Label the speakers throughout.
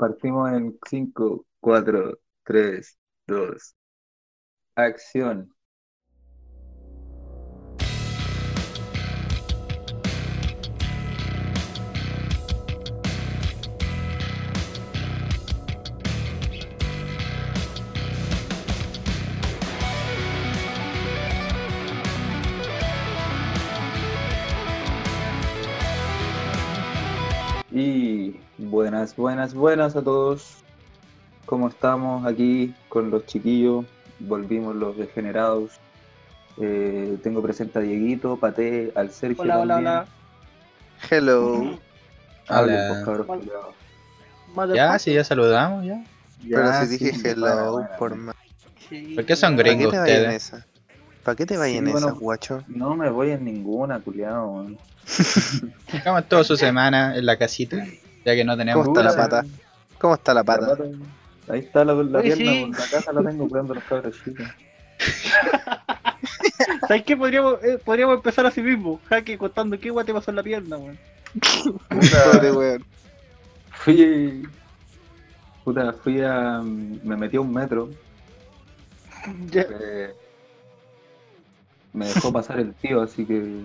Speaker 1: Partimos en 5, 4, 3, 2. Acción. Buenas, buenas, buenas a todos. ¿Cómo estamos aquí con los chiquillos? Volvimos los degenerados. Eh, tengo presente a Dieguito, Pate, al Sergio.
Speaker 2: Hola, hola,
Speaker 1: también.
Speaker 2: hola.
Speaker 3: Hello.
Speaker 1: Hablen,
Speaker 4: Hola.
Speaker 1: pues, cabros,
Speaker 2: Hola.
Speaker 4: Ya, sí, ya saludamos, ya.
Speaker 3: Pero si dije
Speaker 1: sí,
Speaker 3: hello,
Speaker 1: bueno, bueno,
Speaker 3: por más.
Speaker 2: Sí,
Speaker 4: ¿Por qué son
Speaker 2: sí,
Speaker 3: ¿Para qué
Speaker 4: gringos
Speaker 3: te vayas en
Speaker 4: ustedes?
Speaker 3: esa? ¿Para qué te vayas
Speaker 1: Sí,
Speaker 3: en esa,
Speaker 1: bueno.
Speaker 3: guacho?
Speaker 1: No me voy en ninguna, culiado. weón.
Speaker 4: ¿Cómo estuvo su semana en la casita? Ya que no tenemos
Speaker 3: ¿Cómo está la pata? ¿Cómo está la
Speaker 1: la
Speaker 3: pata?
Speaker 1: Ahí está la, la
Speaker 2: Oye,
Speaker 1: pierna,
Speaker 2: sí.
Speaker 1: weón. la casa la tengo cuidando los cabros chicos.
Speaker 2: ¿Sabes qué? Podríamos, eh, podríamos empezar así mismo. Jaque contando qué guay te pasó en la pierna, weón.
Speaker 3: Pobre weón.
Speaker 1: Fui. Puta, fui a. Me metí a un metro.
Speaker 2: Ya.
Speaker 1: eh, me dejó pasar el tío, así que.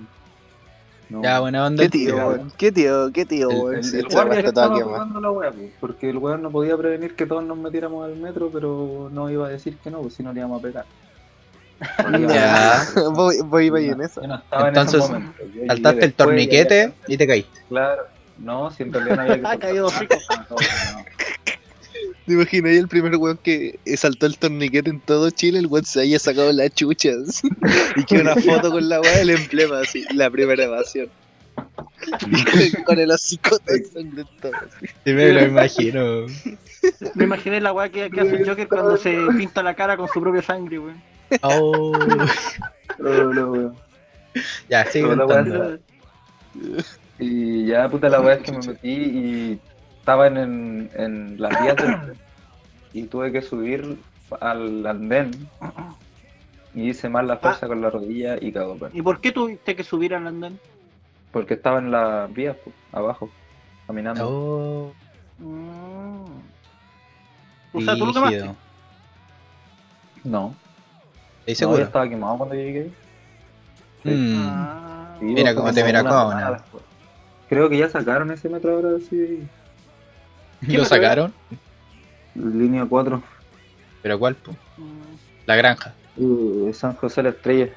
Speaker 1: No.
Speaker 4: Ya, buena onda.
Speaker 3: ¿Qué tío,
Speaker 1: Ya,
Speaker 3: weón? ¿Qué tío? ¿Qué tío,
Speaker 4: El-
Speaker 3: weón?
Speaker 1: El, el guardia que estaba la wea, pues, porque el weón no podía prevenir que todos nos metiéramos al metro, pero no iba a decir que no, pues si no le íbamos a pegar.
Speaker 4: Ya.
Speaker 3: Voy, voy, voy en eso.
Speaker 1: No
Speaker 4: Entonces,
Speaker 1: en. Yo
Speaker 4: Saltaste el torniquete y te caíste.
Speaker 1: Claro. No, si en realidad no había que
Speaker 2: Ah, caído rico.
Speaker 1: no.
Speaker 3: ¿Te imaginas el primer weón que saltó el torniquete en todo Chile? El weón se haya sacado las chuchas. y que una foto con la weá del emblema, así, la primera evasión. Y con, el hocico ensangrentado. así.
Speaker 4: Sí, me lo imagino.
Speaker 2: Me imaginé la weá que, que hace el Joker cuando se pinta la cara con su propia sangre, weón.
Speaker 4: Oh.
Speaker 1: No, no, weón.
Speaker 4: Ya, sigue contando.
Speaker 1: Y ya, puta, la weá es que me metí y estaba en, en, en las vías del tren y tuve que subir al andén y hice mal la fuerza con la rodilla y cagó, pues.
Speaker 2: ¿Y por qué tuviste que subir al andén?
Speaker 1: Porque estaba en las vías, pues, abajo, caminando.
Speaker 4: Oh.
Speaker 2: Mm. O sea, tú lo tomaste.
Speaker 1: No,
Speaker 4: ¿Estás
Speaker 1: no, yo
Speaker 4: seguro?
Speaker 1: estaba quemado cuando llegué. Sí.
Speaker 4: Mm.
Speaker 2: Ah.
Speaker 1: Sí,
Speaker 4: Mira cómo te mira
Speaker 1: después. Creo que ya sacaron ese metro ahora, sí.
Speaker 4: ¿Lo sacaron?
Speaker 1: Línea 4.
Speaker 4: ¿Pero cuál? po? La granja.
Speaker 1: Uh, San José la Estrella.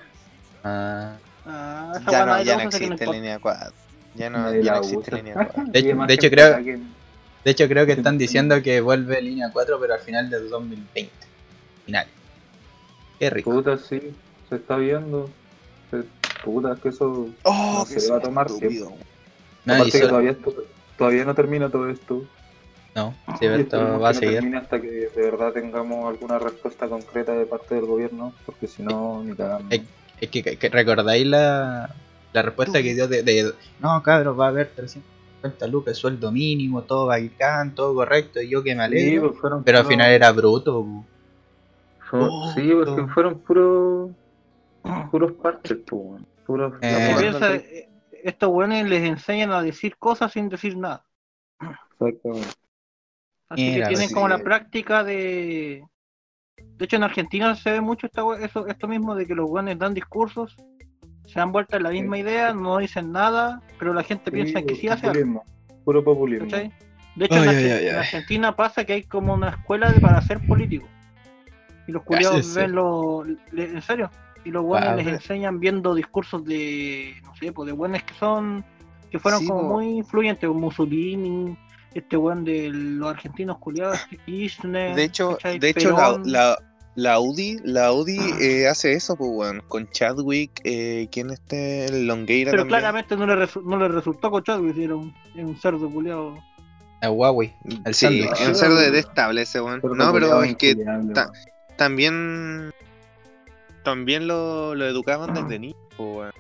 Speaker 4: Ah.
Speaker 2: Ah, esa
Speaker 3: Ya no, ya no existe línea 4. Ya no, ya existe línea 4.
Speaker 4: De- hecho, creo-
Speaker 1: que-
Speaker 4: De hecho, creo que están diciendo que vuelve línea 4, pero al final del 2020. Final. Qué rico.
Speaker 1: Puta, sí, se está viendo. Se- Puta, es que eso.
Speaker 3: Oh,
Speaker 1: No
Speaker 3: que
Speaker 1: se va a tomar.
Speaker 4: Nadie
Speaker 1: Aparte que todavía, esto- todavía no termina todo esto.
Speaker 4: No, sí,
Speaker 1: Y
Speaker 4: esto va a
Speaker 1: no
Speaker 4: seguir.
Speaker 1: termine hasta que de verdad tengamos alguna respuesta concreta de parte del gobierno, porque si no, ni cagamos.
Speaker 4: Eh, Es que, que recordáis la, la respuesta que dio de, de, no, cabros, va a haber 350 lucas, sueldo mínimo, todo bacán, todo correcto, y yo que me
Speaker 1: Sí,
Speaker 4: alegro.
Speaker 1: pues fueron
Speaker 4: pero al final era bruto. Oh,
Speaker 1: sí, porque
Speaker 4: no.
Speaker 1: fueron puros. puros parches, pues. Puros.
Speaker 4: Eh,
Speaker 2: piensa,
Speaker 1: no-
Speaker 2: eh, estos weones les enseñan a decir cosas sin decir nada.
Speaker 1: Exactamente.
Speaker 2: Así que tienen
Speaker 1: sí.
Speaker 2: como la práctica de. De hecho, en Argentina se ve mucho esta eso, esto mismo de que los weones dan discursos, se dan vuelta en la misma idea, no dicen nada, pero la gente piensa que sí hace algo.
Speaker 1: Puro populismo.
Speaker 2: ¿cachai? De hecho, en,
Speaker 4: Ay,
Speaker 2: Arge-
Speaker 4: ay, ay,
Speaker 2: en
Speaker 4: ay.
Speaker 2: Argentina pasa que hay como una escuela de- para ser político. Y los culiados
Speaker 4: Cállese.
Speaker 2: ven lo. le- en serio. Y los buenos
Speaker 4: Wow.
Speaker 2: les enseñan viendo discursos de. no sé, pues de buenos que son. que fueron
Speaker 3: Sí,
Speaker 2: como muy influyentes, Mussolini, este buen de los argentinos culiados, Kirchner.
Speaker 3: De hecho,
Speaker 2: ¿cachai?
Speaker 3: de hecho la, la, la Audi, la Audi eh, hace eso, pues, weón. Con Chadwick, eh, ¿quién este? El Longueira
Speaker 2: Pero
Speaker 3: también.
Speaker 2: claramente no le, no le resultó con Chadwick, era un, era un cerdo culiado.
Speaker 4: A Huawei. El
Speaker 3: Sí, es un cerdo detestable ese, weón.
Speaker 1: Pero
Speaker 3: No, pero es que ta-
Speaker 1: weón.
Speaker 3: también también lo, lo educaban desde niño, pues, weón.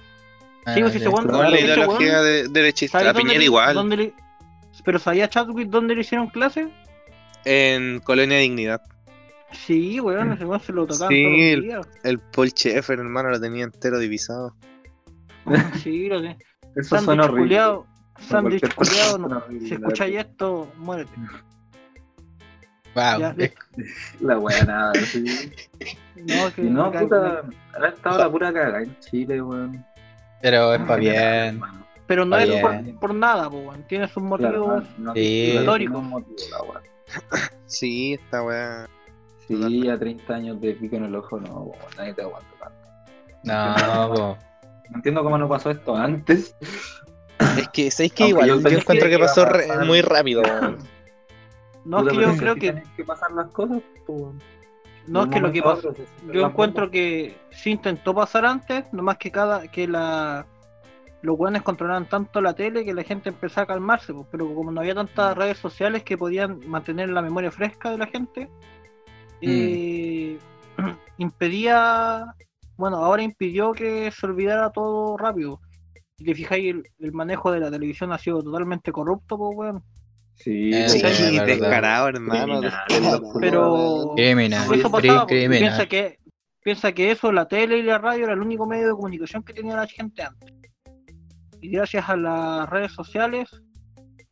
Speaker 2: Sí, pues, si
Speaker 4: Ah,
Speaker 2: ese weón-
Speaker 3: Con
Speaker 2: Claro,
Speaker 3: la ideología de, derechista.
Speaker 2: ¿Sabes
Speaker 3: A
Speaker 2: dónde
Speaker 3: Piñera igual.
Speaker 2: dónde le- Pero ¿sabía Chadwick dónde le hicieron clase?
Speaker 3: En Colonia Dignidad.
Speaker 2: Sí, weón, ese weón se lo tocaban
Speaker 3: Sí,
Speaker 2: todos
Speaker 3: el-
Speaker 2: los días.
Speaker 3: El Paul hermano, lo tenía entero divisado.
Speaker 2: Sí, lo sé.
Speaker 1: Eso suena
Speaker 2: Sándwich
Speaker 1: horrible.
Speaker 2: culiado,
Speaker 1: suena
Speaker 2: no.
Speaker 1: horrible,
Speaker 2: Si
Speaker 1: la
Speaker 2: escucháis esto, muérete.
Speaker 4: Wow.
Speaker 2: Ya,
Speaker 4: es-
Speaker 1: La weá nada, sí.
Speaker 2: No, que
Speaker 1: no,
Speaker 2: que-
Speaker 1: puta, ha estado la pura cagada en Chile, weón.
Speaker 4: pero es para bien.
Speaker 1: hermano.
Speaker 2: Pero no es por, por nada, po, weón. Tiene sus motivos.
Speaker 1: Claro, no- no-
Speaker 4: Sí.
Speaker 2: Históricos.
Speaker 1: no es motivo, la weá.
Speaker 3: Sí, esta weá.
Speaker 1: Sí, a 30 años de pico en el ojo, no, weón, nadie te aguanta tanto.
Speaker 4: No, po.
Speaker 1: No entiendo cómo no pasó esto antes.
Speaker 3: Es que, ¿sabéis que igual?
Speaker 1: yo
Speaker 3: encuentro
Speaker 1: que
Speaker 3: que pasó re- muy rápido.
Speaker 2: No, es que yo creo que.
Speaker 1: que pasar las cosas, pues.
Speaker 2: No es que lo que pasó.
Speaker 1: pasó.
Speaker 2: Yo encuentro que sí intentó pasar antes, nomás que cada que la los weones controlaban tanto la tele que la gente empezó a calmarse, pues, pero como no había tantas
Speaker 1: Mm.
Speaker 2: redes sociales que podían mantener la memoria fresca de la gente, eh, impedía, bueno, ahora impidió que se olvidara todo rápido. Si te fijáis, el, el manejo de la televisión ha sido totalmente corrupto, pues, weón.
Speaker 1: Sí,
Speaker 4: Eh,
Speaker 3: Sí,
Speaker 4: sí, es verdad.
Speaker 3: descarado, hermano.
Speaker 2: Pero
Speaker 4: Criminal,
Speaker 2: eso pasaba, pues,
Speaker 4: criminal.
Speaker 2: piensa que piensa que eso, la tele y la radio era el único medio de comunicación que tenía la gente antes. Y gracias a las redes sociales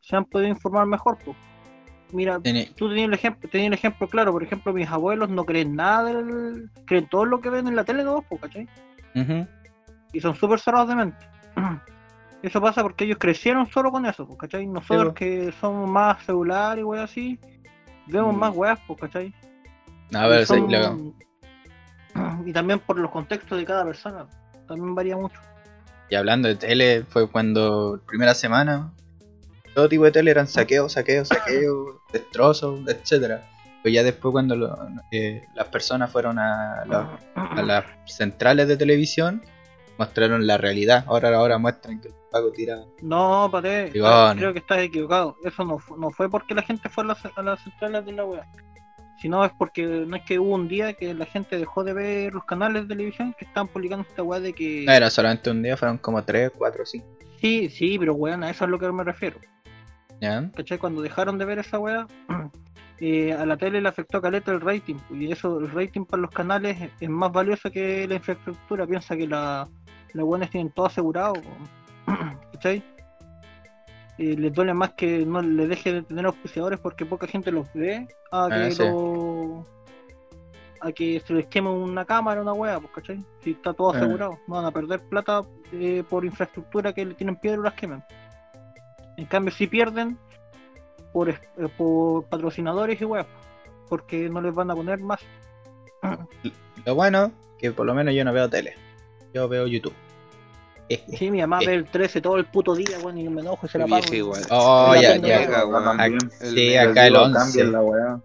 Speaker 2: se han podido informar mejor, pues. Mira, tú tenías el ejemplo, tenías el ejemplo claro, por ejemplo, mis abuelos no creen nada del, creen todo lo que ven en la tele todos, pues, ¿cachai? Y son súper cerrados de mente. Eso pasa porque ellos crecieron solo con eso, pues, ¿cachai? Nosotros que somos más celular y weas así, vemos
Speaker 1: Mm.
Speaker 2: más weas, pues, ¿cachai?
Speaker 4: A ver,
Speaker 2: Y
Speaker 4: sí,
Speaker 2: son-
Speaker 4: lo-
Speaker 2: y también por los contextos de cada persona, también varía mucho.
Speaker 4: Y hablando de tele, fue cuando primera semana todo tipo de tele eran saqueos, saqueos, saqueos, destrozos, etcétera. Pero ya después cuando lo- eh, las personas fueron a, la- a las centrales de televisión, mostraron la realidad. Ahora ahora muestran que el Paco tira.
Speaker 2: No, Pate, creo que estás equivocado. Eso no, no fue porque la gente fue a las, a las centrales de la web. Sino es porque no es que hubo un día que la gente dejó de ver los canales de televisión que estaban publicando esta weá de que.
Speaker 4: No era solamente un día, fueron como 3, 4, 5.
Speaker 2: Sí, sí, pero weón, a eso es lo que me refiero.
Speaker 4: ¿Ya?
Speaker 2: ¿Cachai? Cuando dejaron de ver esa weá, eh, a la tele le afectó caleta el rating. Y eso, el rating para los canales es- es más valioso que la infraestructura. Piensa que la, los weones tienen todo asegurado. ¿Cachai? Eh, les duele más que no le deje de tener auspiciadores porque poca gente los ve a que
Speaker 4: Ah, sí.
Speaker 2: lo- a que se les queme una cámara, una weá, pues, ¿cachai? Si está todo
Speaker 1: Ah.
Speaker 2: asegurado, no van a perder plata eh, por infraestructura que le tienen piedra y las quemen. En cambio, si pierden por, eh, por patrocinadores y weas, porque no les van a poner más.
Speaker 4: Lo bueno, que por lo menos yo no veo tele. Yo veo YouTube.
Speaker 2: Sí, mi mamá ve el 13 todo el puto día, weón, y me enojo y se la pago.
Speaker 3: igual.
Speaker 4: Oh, ya, ya. Sí, acá el
Speaker 1: digo,
Speaker 4: 11.
Speaker 1: cambien la weá.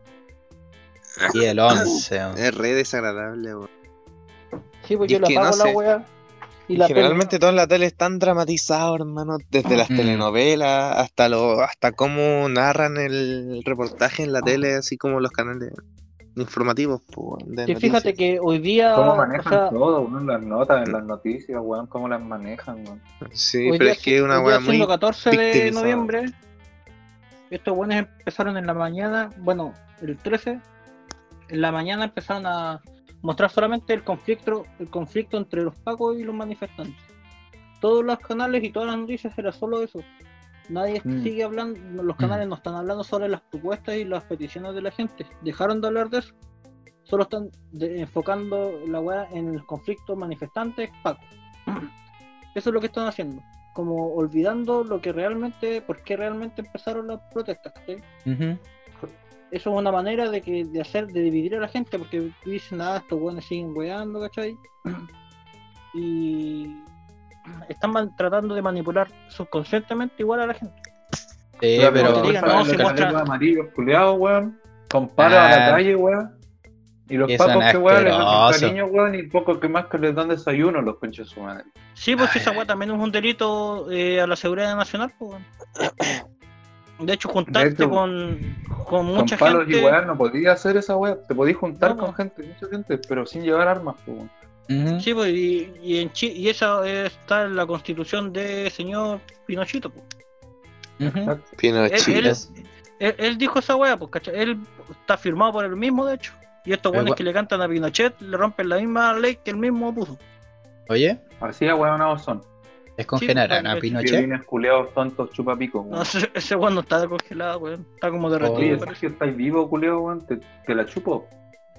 Speaker 4: Y el 11. weón.
Speaker 3: Es re desagradable, weón.
Speaker 2: Sí, pues yo la pago
Speaker 3: no
Speaker 2: la wea. Y
Speaker 3: Generalmente todo en la tele es tan dramatizado, hermano, desde las
Speaker 4: Mm.
Speaker 3: telenovelas hasta lo, hasta cómo narran el reportaje en la tele, así como los canales informativos. pues, de
Speaker 2: Que
Speaker 3: noticias.
Speaker 2: fíjate que hoy día.
Speaker 1: ¿Cómo
Speaker 2: o
Speaker 1: manejan
Speaker 2: sea,
Speaker 1: todo, weón? Las notas, en las noticias, weón, cómo las manejan, weón.
Speaker 3: Sí,
Speaker 2: hoy
Speaker 3: pero
Speaker 2: día
Speaker 3: es que es una weá muy.
Speaker 2: siendo 14 de noviembre. Estos buenos empezaron en la mañana, bueno, el 13, en la mañana empezaron a mostrar solamente el conflicto, el conflicto entre los pacos y los manifestantes. Todos los canales y todas las noticias era solo eso. Nadie
Speaker 1: Mm.
Speaker 2: sigue hablando, los canales no están hablando sobre las propuestas y las peticiones de la gente. Dejaron de hablar de eso. Solo están de- enfocando la weá en el conflicto manifestantes-pacos. Eso es lo que están haciendo. Como olvidando lo que realmente, por qué realmente empezaron las protestas. Eso es una manera de que de hacer, de dividir a la gente, porque dicen, nada, estos weones siguen weando, ¿cachai? Y están tratando de manipular subconscientemente igual a la gente.
Speaker 4: Sí,
Speaker 1: Pero
Speaker 4: pero.
Speaker 2: te digan, no,
Speaker 1: los
Speaker 2: se muestra-
Speaker 1: chalecos amarillos culiados, weón. Con palos a la
Speaker 4: Ah.
Speaker 1: calle, weón. Y los pacos que weón les dan cariño, weón, y poco que más que les dan desayuno los conchos de su madre.
Speaker 2: Sí, pues
Speaker 4: Ay,
Speaker 2: esa
Speaker 4: ay.
Speaker 2: weá también es un delito eh, a la seguridad nacional, pues. weón. De hecho, juntarte
Speaker 1: De hecho,
Speaker 2: con, con
Speaker 1: Con
Speaker 2: mucha
Speaker 1: palos
Speaker 2: gente.
Speaker 1: y weón no podías hacer esa weá. Te podías juntar
Speaker 2: No,
Speaker 1: con
Speaker 2: po.
Speaker 1: gente, mucha gente, pero sin llevar armas, pues, weón.
Speaker 2: Sí, pues, y, y, en Chi- y esa está en la constitución de señor Pinochito, pues.
Speaker 3: Pinochet.
Speaker 2: Él-
Speaker 4: Es-
Speaker 2: Él, él dijo esa weá, pues, ¿cachai? Él está firmado por él mismo, de hecho. Y estos
Speaker 4: gua-
Speaker 2: que le cantan a Pinochet le rompen la misma ley que él mismo puso.
Speaker 4: Oye,
Speaker 1: Así a weón son.
Speaker 4: Es congelar a Pinochet.
Speaker 1: Violines culeados tontos chupapicos,
Speaker 2: No,
Speaker 1: weón.
Speaker 2: ese, ese weón no está congelado, weón. Está como derretido.
Speaker 1: Oye, si estáis vivo, culeo, weón, te, te la chupo.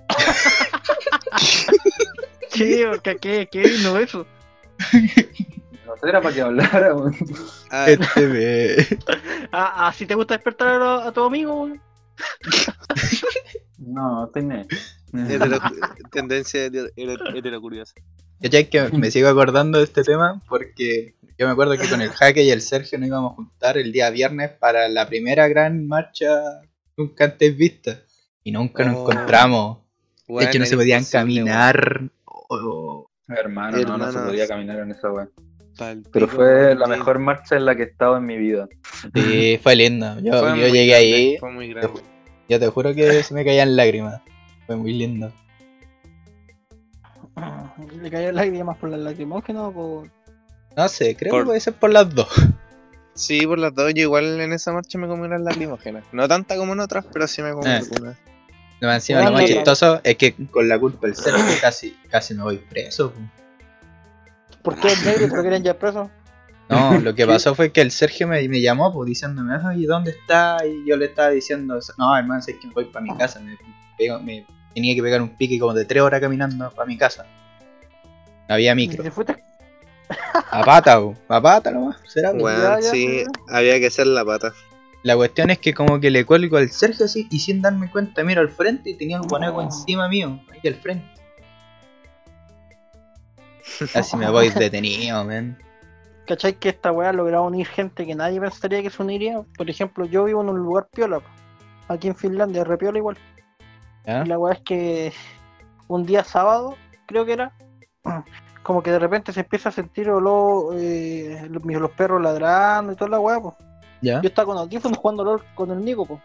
Speaker 2: Sí, porque qué, qué vino eso.
Speaker 1: No sé, era para que hablara, weón.
Speaker 3: Ah,
Speaker 4: Este ve.
Speaker 2: Ah, ah, si te gusta despertar a, a tu amigo, weón.
Speaker 1: No, tenés.
Speaker 3: hetero- tendencia hetero- hetero- heterocuriosa.
Speaker 4: ¿Cachai? Que me sigo acordando de este tema porque yo me acuerdo que con el Jaque y el Sergio nos íbamos a juntar el día viernes para la primera gran marcha nunca antes vista. Y nunca nos
Speaker 3: Oh.
Speaker 4: encontramos. De
Speaker 3: Weón,
Speaker 4: hecho, no se podían caminar.
Speaker 1: Hermano, no, no se podía caminar en esa.
Speaker 3: Pal
Speaker 1: Pero fue la mejor marcha en la que he estado en mi vida.
Speaker 4: sí, fue lindo. Yo,
Speaker 3: Fue
Speaker 4: yo
Speaker 3: muy
Speaker 4: llegué
Speaker 3: grande,
Speaker 4: ahí.
Speaker 3: Fue muy grande.
Speaker 4: Yo te juro que se me caían lágrimas. Fue muy lindo.
Speaker 2: Le cayó lágrimas por la lacrimógena o por.
Speaker 4: No sé, creo
Speaker 3: Por-
Speaker 4: que puede ser por las dos.
Speaker 3: Sí, por las dos, yo igual en esa marcha me comí unas lacrimógenas. No tanta como en otras, pero sí me comí
Speaker 4: Eh.
Speaker 3: algunas.
Speaker 4: Lo más encima, lo
Speaker 2: Bueno,
Speaker 4: más
Speaker 2: ya.
Speaker 4: chistoso es que con la culpa del Sergio casi, casi me voy preso. po.
Speaker 2: ¿Por qué el negro? ¿Por qué eran ya presos?
Speaker 4: No, lo que pasó fue que el Sergio me, me llamó pues, diciéndome, ¿y dónde está? Y yo le estaba diciendo, no, hermano, es que me voy para mi casa. Me, pego- me tenía que pegar un pique como de tres horas caminando para mi casa. No había
Speaker 2: ¿Y
Speaker 4: micro.
Speaker 2: te fuiste?
Speaker 4: A pata, a pata nomás. ¿Será?
Speaker 2: ya,
Speaker 3: sí,
Speaker 2: ya.
Speaker 3: había que hacer la pata.
Speaker 4: La cuestión es que como que le cuelgo al Sergio así y sin darme cuenta miro al frente y tenía un guanaco
Speaker 2: No.
Speaker 4: encima mío, ahí al frente. Casi me voy detenido, man.
Speaker 2: ¿Cachai que esta weá logra unir gente que nadie pensaría que se uniría? Por ejemplo, yo vivo en un lugar piola, aquí en Finlandia, re piola igual. La weá es que un día sábado, creo que era, como que de repente se empieza a sentir olor, eh, los, los perros ladrando y toda la weá, pues.
Speaker 4: ¿Ya?
Speaker 2: Yo estaba con audífonos jugando LOL con el Nico, pues.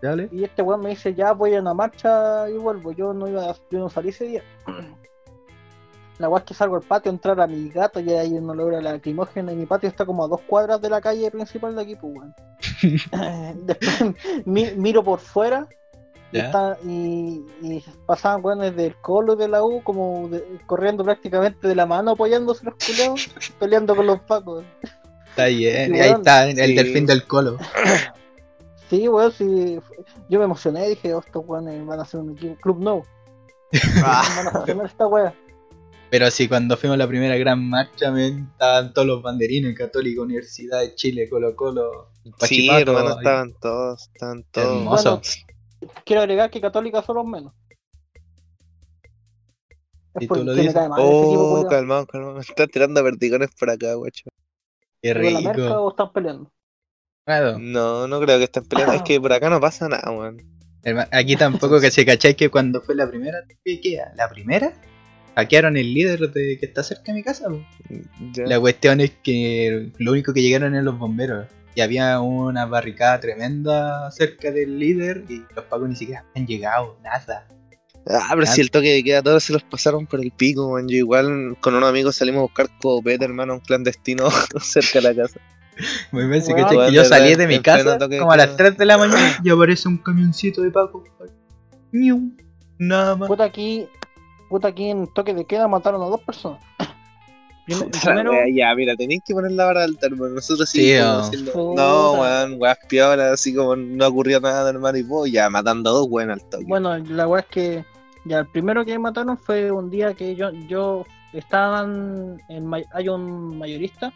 Speaker 4: Dale.
Speaker 2: Y este weón me dice, ya voy a una marcha y vuelvo. Yo no iba a- yo no salí ese día. La weá es que salgo al patio a entrar a mi gato y hay un olor a lacrimógena y mi patio está como a dos cuadras de la calle principal de aquí, pues weón. Después mi- miro por fuera y, está- y, y pasaban weones del colo y de la U como de- corriendo prácticamente de la mano apoyándose los culeados, peleando con los pacos.
Speaker 4: Está bien,
Speaker 2: Y
Speaker 4: y ahí está el
Speaker 3: sí.
Speaker 4: delfín del colo.
Speaker 2: Sí, weón, sí. Yo me emocioné, dije, oh, estos weones van a hacer un equipo, club no. Van a hacer esta wea.
Speaker 4: Pero sí, cuando fuimos a la primera gran marcha, men, estaban todos los banderines, Católica, Universidad de Chile, Colo Colo,
Speaker 3: sí, hermano, estaban todos, estaban todos.
Speaker 4: Hermoso.
Speaker 2: Quiero agregar que católicas son los menos.
Speaker 4: Si
Speaker 2: Es
Speaker 4: tú
Speaker 2: porque
Speaker 4: lo dices.
Speaker 2: mal
Speaker 3: Oh, calmado, calmado. Me están tirando vertigones por acá, guacho.
Speaker 4: Qué
Speaker 2: ¿Pero la merca
Speaker 4: rico.
Speaker 2: o están peleando?
Speaker 4: Claro.
Speaker 3: No, no creo que estén peleando. Es que por acá no pasa nada, weón.
Speaker 4: Aquí tampoco que se cachai que cuando fue la primera, ¿qué queda? ¿La primera? Hackearon el líder de que está cerca de mi casa. La cuestión es que lo único que llegaron eran los bomberos. Y había una barricada tremenda cerca del líder y los pagos ni siquiera han llegado, nada.
Speaker 3: Ah, pero si el toque de queda todos se los pasaron por el pico, weón. Yo igual con unos amigos salimos a buscar copete, hermano, un clandestino cerca de la casa.
Speaker 4: Muy bien,
Speaker 2: Weón,
Speaker 4: cachai que yo salí de mi casa como a las
Speaker 3: queda.
Speaker 4: 3 de la mañana y aparece un camioncito de Paco. Ñiu, Nada más.
Speaker 2: Puta aquí, puta aquí en toque de queda mataron a dos personas. Primero,
Speaker 3: wea, ya, mira, tenéis que poner la vara alta, hermano. Nosotros sí, podemos
Speaker 4: oh.
Speaker 3: No, weón, weas piolas, así como no ocurrió nada, hermano, y vos ya matando a dos, weón, al toque.
Speaker 2: bueno, la weá es que ya el primero que mataron fue un día que yo, yo estaban en hay un mayorista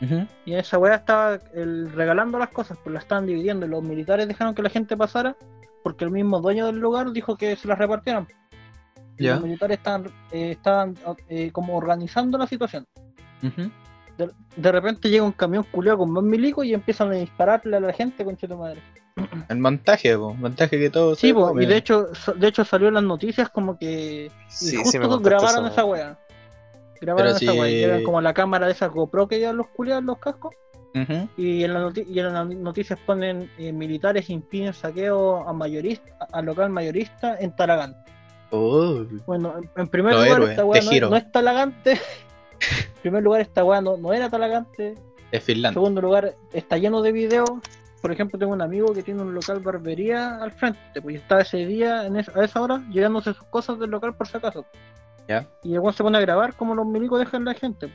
Speaker 4: Ujú.
Speaker 2: y en esa weá estaba el, regalando las cosas, pues la estaban dividiendo y los militares dejaron que la gente pasara porque el mismo dueño del lugar dijo que se las repartieran. Y
Speaker 4: Ya.
Speaker 2: Los militares estaban, eh, estaban eh, como organizando la situación.
Speaker 4: Ujú.
Speaker 2: De, de repente llega un camión culeado con más milicos y empiezan a dispararle a la gente, concha tu madre.
Speaker 4: El montaje, po. montaje que todo
Speaker 2: Sí, po, y de hecho, de hecho salió en las noticias como que y
Speaker 3: Sí,
Speaker 2: justo
Speaker 3: sí,
Speaker 2: grabaron
Speaker 3: esa
Speaker 2: esa
Speaker 3: wea.
Speaker 2: Grabaron
Speaker 4: Pero
Speaker 2: esa
Speaker 4: si-
Speaker 2: wea, y eran como la cámara de esas GoPro que llevan los culiados en los cascos. Y en, la y en las noticias ponen eh, militares impiden saqueo a mayorista, al local mayorista en Talagante.
Speaker 4: Oh,
Speaker 2: Bueno, en, en primer lugar esta wea no, no es Talagante. en primer lugar esta wea no, no era Talagante.
Speaker 4: es
Speaker 2: En
Speaker 4: Finlandia.
Speaker 2: segundo lugar, está lleno de videos. Por ejemplo, tengo un amigo que tiene un local barbería al frente, pues estaba ese día, en es- a esa hora, llevándose sus cosas del local por si acaso.
Speaker 4: Ya.
Speaker 2: Y weón se pone a grabar como los milicos dejan la gente.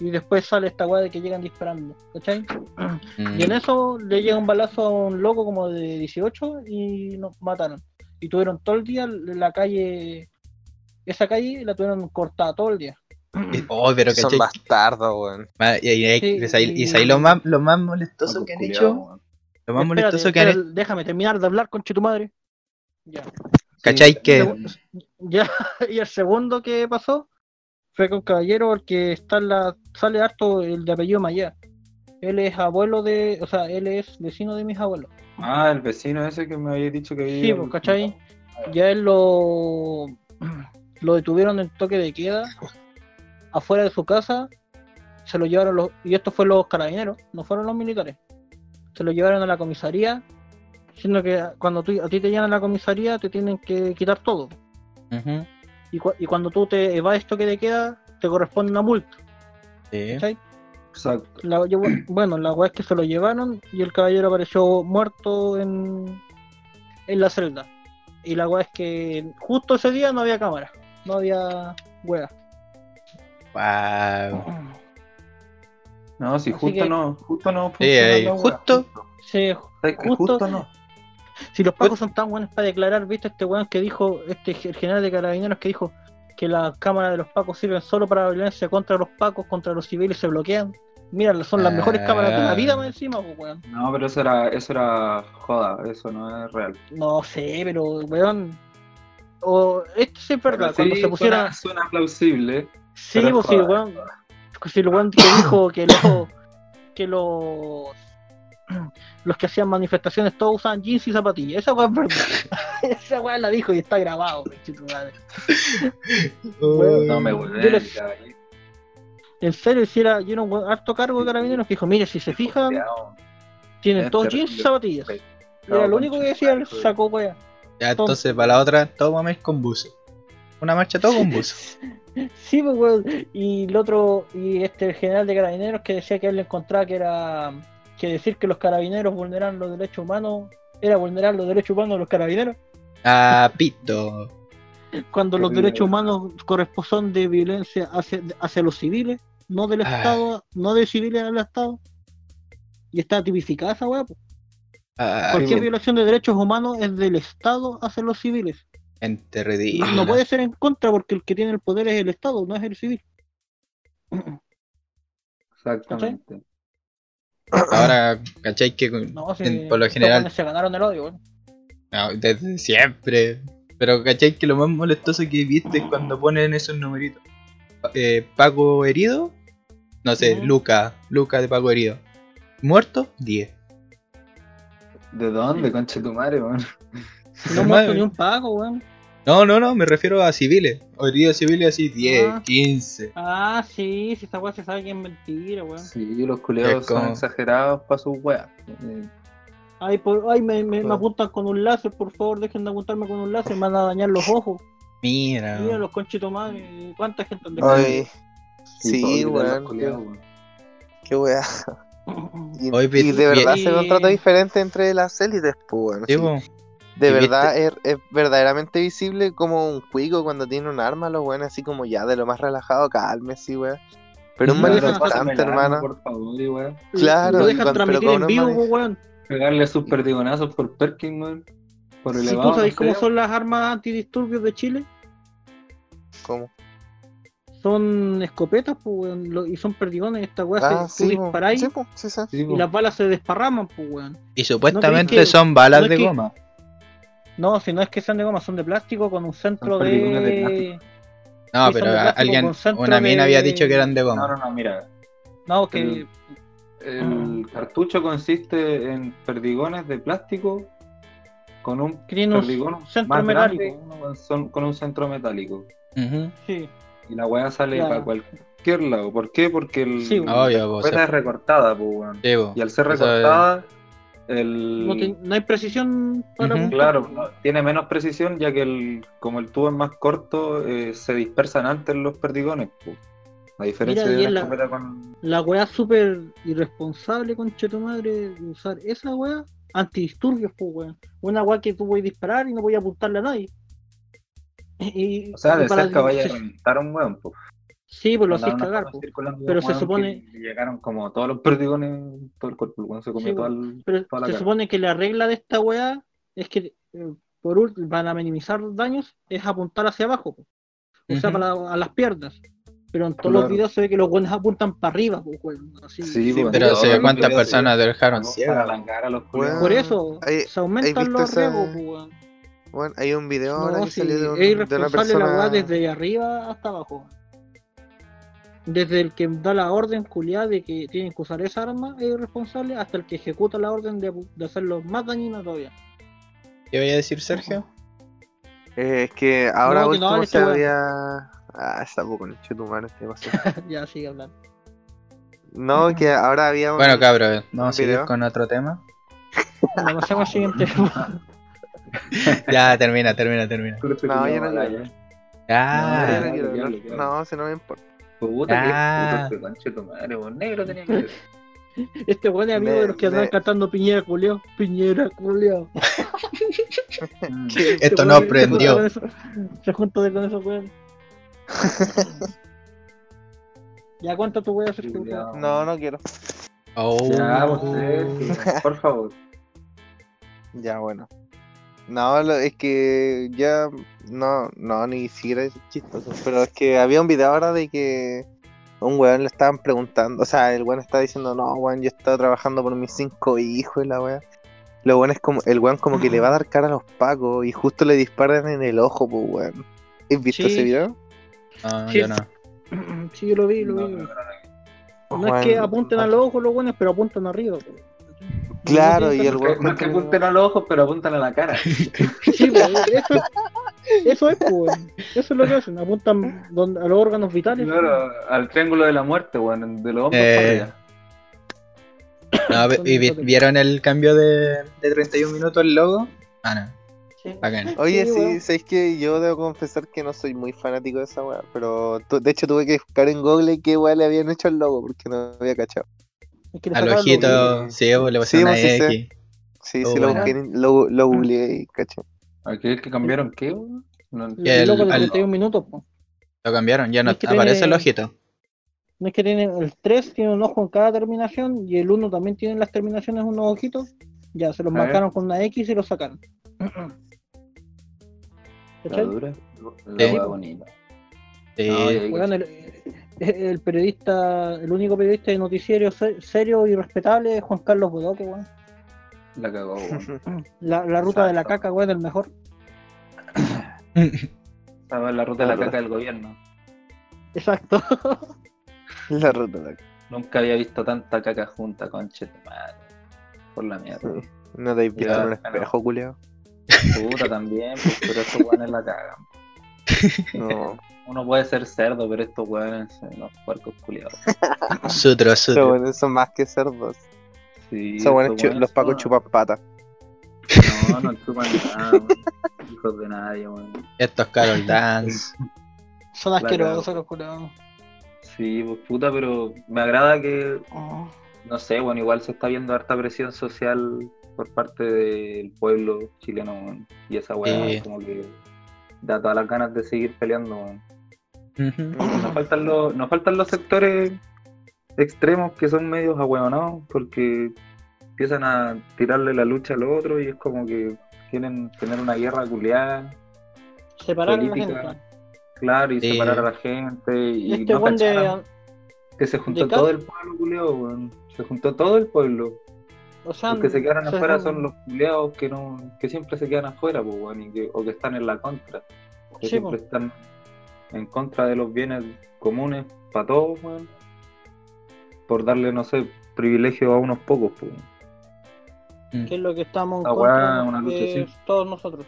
Speaker 2: Y después sale esta weá de que llegan disparando, ¿cachai?
Speaker 4: Mm.
Speaker 2: Y en eso le llega un balazo a un loco como de 18 y nos mataron. Y tuvieron todo el día la calle, esa calle la tuvieron cortada todo el día.
Speaker 4: Oh, pero
Speaker 3: Son bastardos, weón.
Speaker 4: Y, y- y-
Speaker 2: Sí,
Speaker 4: y ahí- y
Speaker 2: y-
Speaker 4: ahí lo más, lo más molestoso que han
Speaker 1: culiao,
Speaker 4: hecho. Lo más
Speaker 2: Espérate,
Speaker 4: molestoso que han hecho.
Speaker 2: déjame terminar de hablar con tu madre. Ya.
Speaker 4: ¿Cachai?
Speaker 1: Sí,
Speaker 4: Que.
Speaker 2: Ya, y el segundo que pasó fue con Caballero, el que está en la. sale harto el de apellido Mayá. Él es abuelo de. o sea, él es vecino de mis abuelos.
Speaker 1: Ah, el vecino ese que me había dicho que
Speaker 2: Sí,
Speaker 1: vivía.
Speaker 2: pues, ¿cachai? Ya él lo. lo detuvieron en toque de queda afuera de su casa. Se lo llevaron los. y estos fueron los carabineros, no fueron los militares. Se lo llevaron a la comisaría. Siendo que cuando tú, a ti te llevan a la comisaría te tienen que quitar todo. Y, cu- y cuando tú te evades toque de queda, te corresponde una multa.
Speaker 1: Exacto.
Speaker 2: La- yo- bueno, la weá es que se lo llevaron y el caballero apareció muerto en, en la celda. Y la weá es que justo ese día no había cámara, no había weá.
Speaker 4: Wow.
Speaker 1: No, si
Speaker 2: Así
Speaker 1: justo
Speaker 2: que-
Speaker 1: no, justo no funciona
Speaker 4: justo.
Speaker 2: Sí,
Speaker 1: ¿Sabes que
Speaker 2: justo-
Speaker 1: justo no.
Speaker 2: si los pacos son tan buenos para declarar, viste este weón que dijo, este el general de carabineros que dijo que las cámaras de los pacos sirven solo para violencia contra los pacos, contra los civiles se bloquean. Mira, son las mejores
Speaker 4: Ah.
Speaker 2: cámaras de la vida más encima, pues, weón.
Speaker 1: No, pero eso era, eso era joda, eso no es real.
Speaker 2: No sé, pero weón. O esto sí es verdad,
Speaker 1: Pero
Speaker 2: cuando
Speaker 1: sí,
Speaker 2: se pusiera.
Speaker 1: Suena, suena plausible.
Speaker 2: Sí,
Speaker 1: pero
Speaker 2: pues sí,
Speaker 1: joder.
Speaker 2: weón. Si el weón que dijo que los. que los. los que hacían manifestaciones todos usaban jeans y zapatillas. Esa weá es verdad. Esa weá la dijo y está grabado, madre.
Speaker 1: No me
Speaker 2: les- En serio, si era, yo era un weón harto cargo de carabineros que dijo, mire, si se fijan, tienen todos jeans y zapatillas. Era lo único que decía el saco weá.
Speaker 4: Ya, entonces para la otra, todo mames con buzo. Una marcha todo con buzo.
Speaker 2: Sí, pues, weón. Y el otro, y este el general de carabineros que decía que él le encontraba que era que decir que los carabineros vulneran los derechos humanos era vulnerar los derechos humanos de los carabineros,
Speaker 4: Ah, pito.
Speaker 2: cuando los derechos humanos corresponden de violencia hacia, hacia los civiles, no del
Speaker 4: Ah.
Speaker 2: Estado, no de civiles al Estado. Y está tipificada esa weá. pues.
Speaker 4: Ah,
Speaker 2: Cualquier violación de derechos humanos es del Estado hacia los civiles.
Speaker 4: Gente
Speaker 2: No,
Speaker 4: ridícula.
Speaker 2: no puede ser en contra porque el que tiene el poder es el Estado, no es el civil.
Speaker 1: Exactamente.
Speaker 4: Ahora, ¿cachai? Que con-
Speaker 2: No, si
Speaker 4: en- por lo general,
Speaker 2: se ganaron el odio,
Speaker 4: no, desde siempre. Pero, ¿cachai? Que lo más molestoso que viste es cuando ponen esos numeritos. Eh, Paco herido, no sé,
Speaker 2: Ujú.
Speaker 4: Luca, Luca de Paco herido. Muerto, 10.
Speaker 1: ¿De dónde, concha tu madre, weón?
Speaker 2: No muerto ni un pago, weón.
Speaker 4: No, no, no, me refiero a civiles. Heridos civiles así, 10,
Speaker 2: Ah.
Speaker 4: 15.
Speaker 2: Ah, sí, si esta weá se sabe que es mentira, weón.
Speaker 1: Sí, los culeados
Speaker 4: como-
Speaker 1: son exagerados para sus weas. Eh,
Speaker 2: Ay, por, ay me, me, me apuntan con un láser, por favor, dejen de apuntarme con un láser, me van a dañar los ojos.
Speaker 4: Mira.
Speaker 2: Mira los conchitos madre, ¿cuánta gente han dejado?
Speaker 3: Ay, sí, weón.
Speaker 1: culiados,
Speaker 3: Qué,
Speaker 1: weón.
Speaker 3: qué weá. Y, y de verdad
Speaker 2: vi-
Speaker 3: se ve un trato diferente entre las élites, pues, weón.
Speaker 4: Sí,
Speaker 3: sí. De
Speaker 4: ¿Y
Speaker 3: verdad es, es verdaderamente visible como un cuico cuando tiene un arma, los weones así como ya de lo más relajado, calme, sí, weón. Pero un
Speaker 2: No,
Speaker 1: arma,
Speaker 3: hermano.
Speaker 1: Por favor, weón.
Speaker 3: Claro,
Speaker 2: Lo dejan transmitir
Speaker 3: con
Speaker 2: en vivo, weón.
Speaker 1: Pegarle sus perdigonazos por Perkin, weón. Por elevado.
Speaker 2: tú sabes
Speaker 1: no
Speaker 2: cómo son las armas antidisturbios de Chile,
Speaker 3: ¿Cómo?
Speaker 2: son escopetas, pues, weón, lo- y son perdigones, esta weá
Speaker 3: Ah,
Speaker 2: se,
Speaker 3: sí,
Speaker 2: disparáis
Speaker 3: sí, sí, sí.
Speaker 1: Sí,
Speaker 2: y las balas se desparraman, pues, weón.
Speaker 4: Y supuestamente
Speaker 2: ¿No crees que-
Speaker 4: son balas
Speaker 2: no
Speaker 4: de
Speaker 2: que-
Speaker 4: goma.
Speaker 2: No, si no es que sean de goma, son de plástico con un centro
Speaker 1: de
Speaker 2: de...
Speaker 1: plástico.
Speaker 4: No,
Speaker 2: sí,
Speaker 4: pero
Speaker 2: de
Speaker 4: alguien, una mina
Speaker 2: de-
Speaker 4: había dicho que eran de
Speaker 1: No,
Speaker 4: goma.
Speaker 1: no, no, mira.
Speaker 2: No, que...
Speaker 1: El- El cartucho consiste en perdigones de plástico con un
Speaker 2: que tiene un
Speaker 1: perdigón
Speaker 2: centro
Speaker 1: más
Speaker 2: metálico.
Speaker 1: grande, con, son- con un centro metálico.
Speaker 4: Ujú.
Speaker 2: Sí.
Speaker 1: Y la weá sale
Speaker 2: Claro.
Speaker 1: para cualquier lado. ¿Por qué? Porque el,
Speaker 2: Sí,
Speaker 1: la
Speaker 4: Obvio,
Speaker 1: es recortada, pues.
Speaker 4: Sí.
Speaker 1: Y al ser recortada, el...
Speaker 2: No, te- no hay precisión para apuntar.
Speaker 1: Claro, no- tiene menos precisión ya que el, como el tubo es más corto, eh, se dispersan antes los perdigones. po. A diferencia
Speaker 2: Mira,
Speaker 1: de
Speaker 2: la-
Speaker 1: escopeta con...
Speaker 2: La weá súper irresponsable, conche tu madre, de usar esa weá antidisturbios, pues weón. Una weá que tú voy a disparar y no voy a apuntarle a nadie. Y,
Speaker 1: O sea, de cerca vaya a reventar a un weón. po.
Speaker 2: Sí, pues lo
Speaker 1: una
Speaker 2: cagar,
Speaker 1: circulando,
Speaker 2: Pero se supone-
Speaker 1: que le llegaron como todos los perdigones, todo el cuerpo, weón se comió
Speaker 2: Sí,
Speaker 1: todo
Speaker 2: po.
Speaker 1: el-
Speaker 2: Pero
Speaker 1: toda la
Speaker 2: se
Speaker 1: cara.
Speaker 2: supone que la regla de esta weá es que eh, por último, para minimizar daños es apuntar hacia abajo, po. o sea,
Speaker 4: Ujú.
Speaker 2: para a las piernas. Pero en todos los
Speaker 1: Claro.
Speaker 2: videos se ve que los buenos apuntan para arriba, po, así.
Speaker 1: Sí,
Speaker 3: Sí,
Speaker 1: pues,
Speaker 4: Pero se ve
Speaker 1: los
Speaker 4: cuántas personas dejaron
Speaker 1: para a los culiados.
Speaker 2: Por eso
Speaker 3: Hay-
Speaker 2: se aumentan los
Speaker 3: esa-
Speaker 2: riesgos.
Speaker 3: Bueno, hay un video ahora
Speaker 2: No,
Speaker 3: que
Speaker 2: sí,
Speaker 3: salió de, un-
Speaker 2: es
Speaker 3: de una
Speaker 2: irresponsable la weá
Speaker 3: persona.
Speaker 2: desde arriba hasta abajo. Desde el que da la orden culiada de que tienen que usar esa arma es irresponsable hasta el que ejecuta la orden de, de hacerlo más dañino todavía.
Speaker 4: ¿Qué voy a decir, Sergio?
Speaker 3: Eh, es que ahora
Speaker 2: No, que no
Speaker 3: último se
Speaker 2: esta weá.
Speaker 3: había. Ah, está poco el chutumano este pasó.
Speaker 2: ya sigue hablando.
Speaker 3: No, que ahora había un.
Speaker 4: Bueno, cabros, vamos a seguir con otro tema.
Speaker 2: Bueno, pasemos al siguiente.
Speaker 4: Ya, termina, termina, termina.
Speaker 3: No,
Speaker 1: ya,
Speaker 3: No,
Speaker 1: ya,
Speaker 3: no quiero
Speaker 1: ya,
Speaker 3: hablar.
Speaker 1: ya, ya.
Speaker 3: No, si no me importa.
Speaker 1: Puta,
Speaker 4: Ah.
Speaker 1: qué puto este tu madre. Negro tenía que ser.
Speaker 2: Este es amigo
Speaker 3: Me-
Speaker 2: de los que andan
Speaker 3: me-
Speaker 2: cantando Piñera Culeo. Piñera Culeo.
Speaker 1: Mm.
Speaker 4: Esto no prendió.
Speaker 2: Se junta de con esos weón. ¿Ya cuánto tu weón hacer
Speaker 1: Ya,
Speaker 3: No, no quiero.
Speaker 4: oh.
Speaker 1: Ya, pues, Sergio, por favor.
Speaker 3: Ya, bueno. No, lo- es que ya. No, no, ni siquiera es chistoso. Pero es que había un video ahora de que. Un weón le estaban preguntando. O sea, el weón estaba diciendo, no, weón, yo estaba trabajando por mis cinco hijos y la weón. Lo bueno es como. El weón como que le va a dar cara a los pacos y justo le disparan en el ojo, pues weón. ¿Has visto
Speaker 2: Sí.
Speaker 3: ese video?
Speaker 4: No,
Speaker 2: Sí.
Speaker 4: yo no.
Speaker 2: Sí, yo lo vi, lo
Speaker 1: No,
Speaker 2: vi.
Speaker 1: no, no, no.
Speaker 2: No es que apunten a los ojos los buenos, pero apuntan arriba. po.
Speaker 3: Claro, y el
Speaker 1: No
Speaker 3: weón.
Speaker 1: es que apunten a los ojos, pero apuntan a la cara.
Speaker 2: Sí, pues, eso, eso es, pues, weón. Eso es lo que hacen, apuntan donde- a los órganos vitales.
Speaker 1: Claro, al triángulo de la muerte, weón, de los hombros
Speaker 4: Eh,
Speaker 1: para arriba.
Speaker 4: No, y vi- ¿Vieron el cambio de, de 31 minutos el logo? Ah, no.
Speaker 2: Sí.
Speaker 4: Bacán.
Speaker 3: Oye,
Speaker 2: Sí,
Speaker 3: sí, sabéis que yo debo confesar que no soy muy fanático de esa weá, pero de hecho tuve que buscar en Google qué weá le habían hecho al logo porque no había cachado.
Speaker 2: Es
Speaker 4: Al ojito, sí, pues, le
Speaker 3: Sí,
Speaker 4: pusieron una
Speaker 3: pues, sí.
Speaker 4: X.
Speaker 3: Sí,
Speaker 4: Oh,
Speaker 3: sí, lo,
Speaker 4: bueno.
Speaker 3: busqué, lo, lo googleé y caché.
Speaker 1: ¿Aquí es que cambiaron qué? No,
Speaker 2: el,
Speaker 4: el-
Speaker 2: logo de
Speaker 4: al-
Speaker 2: 31 minutos. po.
Speaker 4: Lo cambiaron, ya no
Speaker 2: Es que
Speaker 4: aparece el ojito.
Speaker 2: No es que tiene el 3 tiene un ojo en cada terminación y el 1 también tiene en las terminaciones unos ojitos. Ya, se los
Speaker 1: A ver.
Speaker 2: marcaron con una X y los sacaron.
Speaker 1: la
Speaker 2: ¿Cachai?
Speaker 1: dura. La
Speaker 4: Sí.
Speaker 1: bonita.
Speaker 4: Sí.
Speaker 1: No,
Speaker 2: Weón, el, el periodista, el único periodista de noticiero se- serio y respetable es Juan Carlos Bodoque, weón.
Speaker 1: La cagó, weón.
Speaker 2: La, la ruta de la caca, weón, el mejor.
Speaker 1: Estaba en la ruta de la caca del gobierno.
Speaker 2: Exacto.
Speaker 3: La ruta de acá.
Speaker 1: Nunca había visto tanta caca junta, conche de madre. Por la mierda.
Speaker 3: No te visto en un espejo, culiao.
Speaker 1: Puta también, pues, pero estos weones la cagan.
Speaker 3: No.
Speaker 1: Uno puede ser cerdo, pero estos weones son unos puercos culiados.
Speaker 4: Sutro, sutro.
Speaker 3: son más que cerdos.
Speaker 1: Sí,
Speaker 3: Esos buenos los pacos
Speaker 1: son-
Speaker 3: chupan patas.
Speaker 1: No, no chupan nada, weón. Hijos de nadie, weón.
Speaker 4: Estos Carol Dance.
Speaker 2: Son asquerosos los culiados.
Speaker 1: Sí, pues puta, pero me agrada que,
Speaker 2: Oh.
Speaker 1: no sé, bueno, igual se está viendo harta presión social por parte del pueblo chileno. Y esa weá
Speaker 4: Sí.
Speaker 1: como que da todas las ganas de seguir peleando. Nos faltan los, nos faltan los sectores extremos que son medios ahueonados porque empiezan a tirarle la lucha a los otros y es como que quieren tener una guerra culiada,
Speaker 2: Separar a la
Speaker 1: Política.
Speaker 2: gente.
Speaker 1: claro, y
Speaker 4: Sí.
Speaker 1: separar a la gente y,
Speaker 2: este
Speaker 1: no
Speaker 2: de.
Speaker 1: que se juntó
Speaker 2: de
Speaker 1: todo el pueblo culiado, weón. Se juntó todo el pueblo.
Speaker 2: O sea,
Speaker 1: Los que se quedaron
Speaker 2: se-
Speaker 1: afuera son los culiados que no, que siempre se quedan afuera, pues, y que, o que están en la contra. Que
Speaker 2: Sí,
Speaker 1: siempre
Speaker 2: po.
Speaker 1: están en contra de los bienes comunes para todos, weón. Por darle, no sé, privilegio a unos pocos, pues.
Speaker 2: Que es lo que estamos en
Speaker 1: Esta
Speaker 2: contra
Speaker 1: una lucha
Speaker 2: de
Speaker 1: así.
Speaker 2: todos nosotros.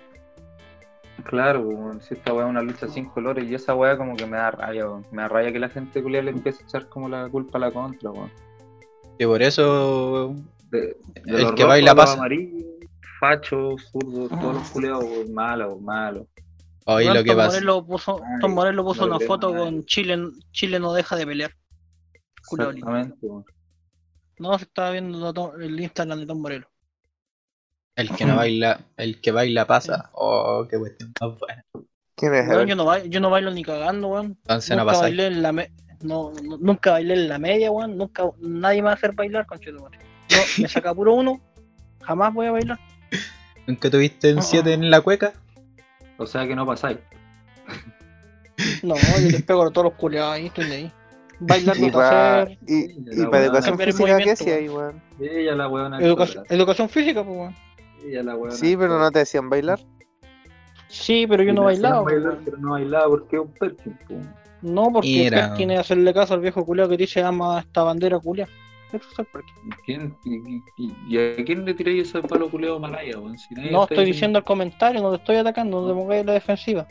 Speaker 1: Claro, weón, si esta weá es una lucha sin colores y esa weá como que me da rabia. Me da rabia que la gente culiada le empiece a echar como la culpa a la contra, weón.
Speaker 4: Y por eso.
Speaker 1: De, de
Speaker 4: El
Speaker 1: los
Speaker 4: que baila pasa.
Speaker 1: amarillos, fachos, zurdos, todos los culiados, weón, malos, malos.
Speaker 4: Hoy
Speaker 2: Weón,
Speaker 4: lo que
Speaker 2: Tom
Speaker 4: pasa.
Speaker 2: Morello puso,
Speaker 1: Ay,
Speaker 2: Tom Morello puso
Speaker 1: no
Speaker 2: una foto con Chile, Chile no deja de pelear.
Speaker 1: Weón.
Speaker 2: No, se estaba viendo el Instagram de Tom Morello.
Speaker 4: El que no baila, el que baila pasa. Oh, qué cuestión más buena.
Speaker 3: ¿Quién es? A
Speaker 2: Weón,
Speaker 3: ver.
Speaker 2: yo, no bailo, yo no bailo ni cagando, weón.
Speaker 4: Entonces no
Speaker 2: nunca
Speaker 4: pasa.
Speaker 2: bailé en la me- no, no- nunca bailé en la media, weón. Nunca, nadie me va a hacer bailar, conchetumare. Yo me saca puro uno, jamás voy a bailar.
Speaker 4: ¿Nunca tuviste un 7 en la cueca?
Speaker 1: O sea que no pasáis.
Speaker 2: No, yo les pego a todos los culeados ahí, estoy de ahí. Bailar
Speaker 3: Y
Speaker 2: no
Speaker 3: para
Speaker 2: hacer.
Speaker 3: y, y
Speaker 1: La
Speaker 3: pa
Speaker 1: weá.
Speaker 3: educación física, ¿qué hacía ahí, weón?
Speaker 1: Ella la weona.
Speaker 2: Educación, educación física, pues, weón.
Speaker 1: Ella la weona.
Speaker 3: Sí, pero no te decían bailar.
Speaker 2: Sí, pero yo no bailaba, pues,
Speaker 1: bailar, pero no bailaba porque es un perkin. po.
Speaker 2: No, porque tiene que hacerle caso al viejo culiao que dice ama esta bandera culia. El.
Speaker 1: ¿Quién, y, y- y a quién le tiráis ese palo culeo malaya, weón? Si nadie
Speaker 2: No estoy diciendo el comentario, no te estoy atacando, no te pongas en la defensiva.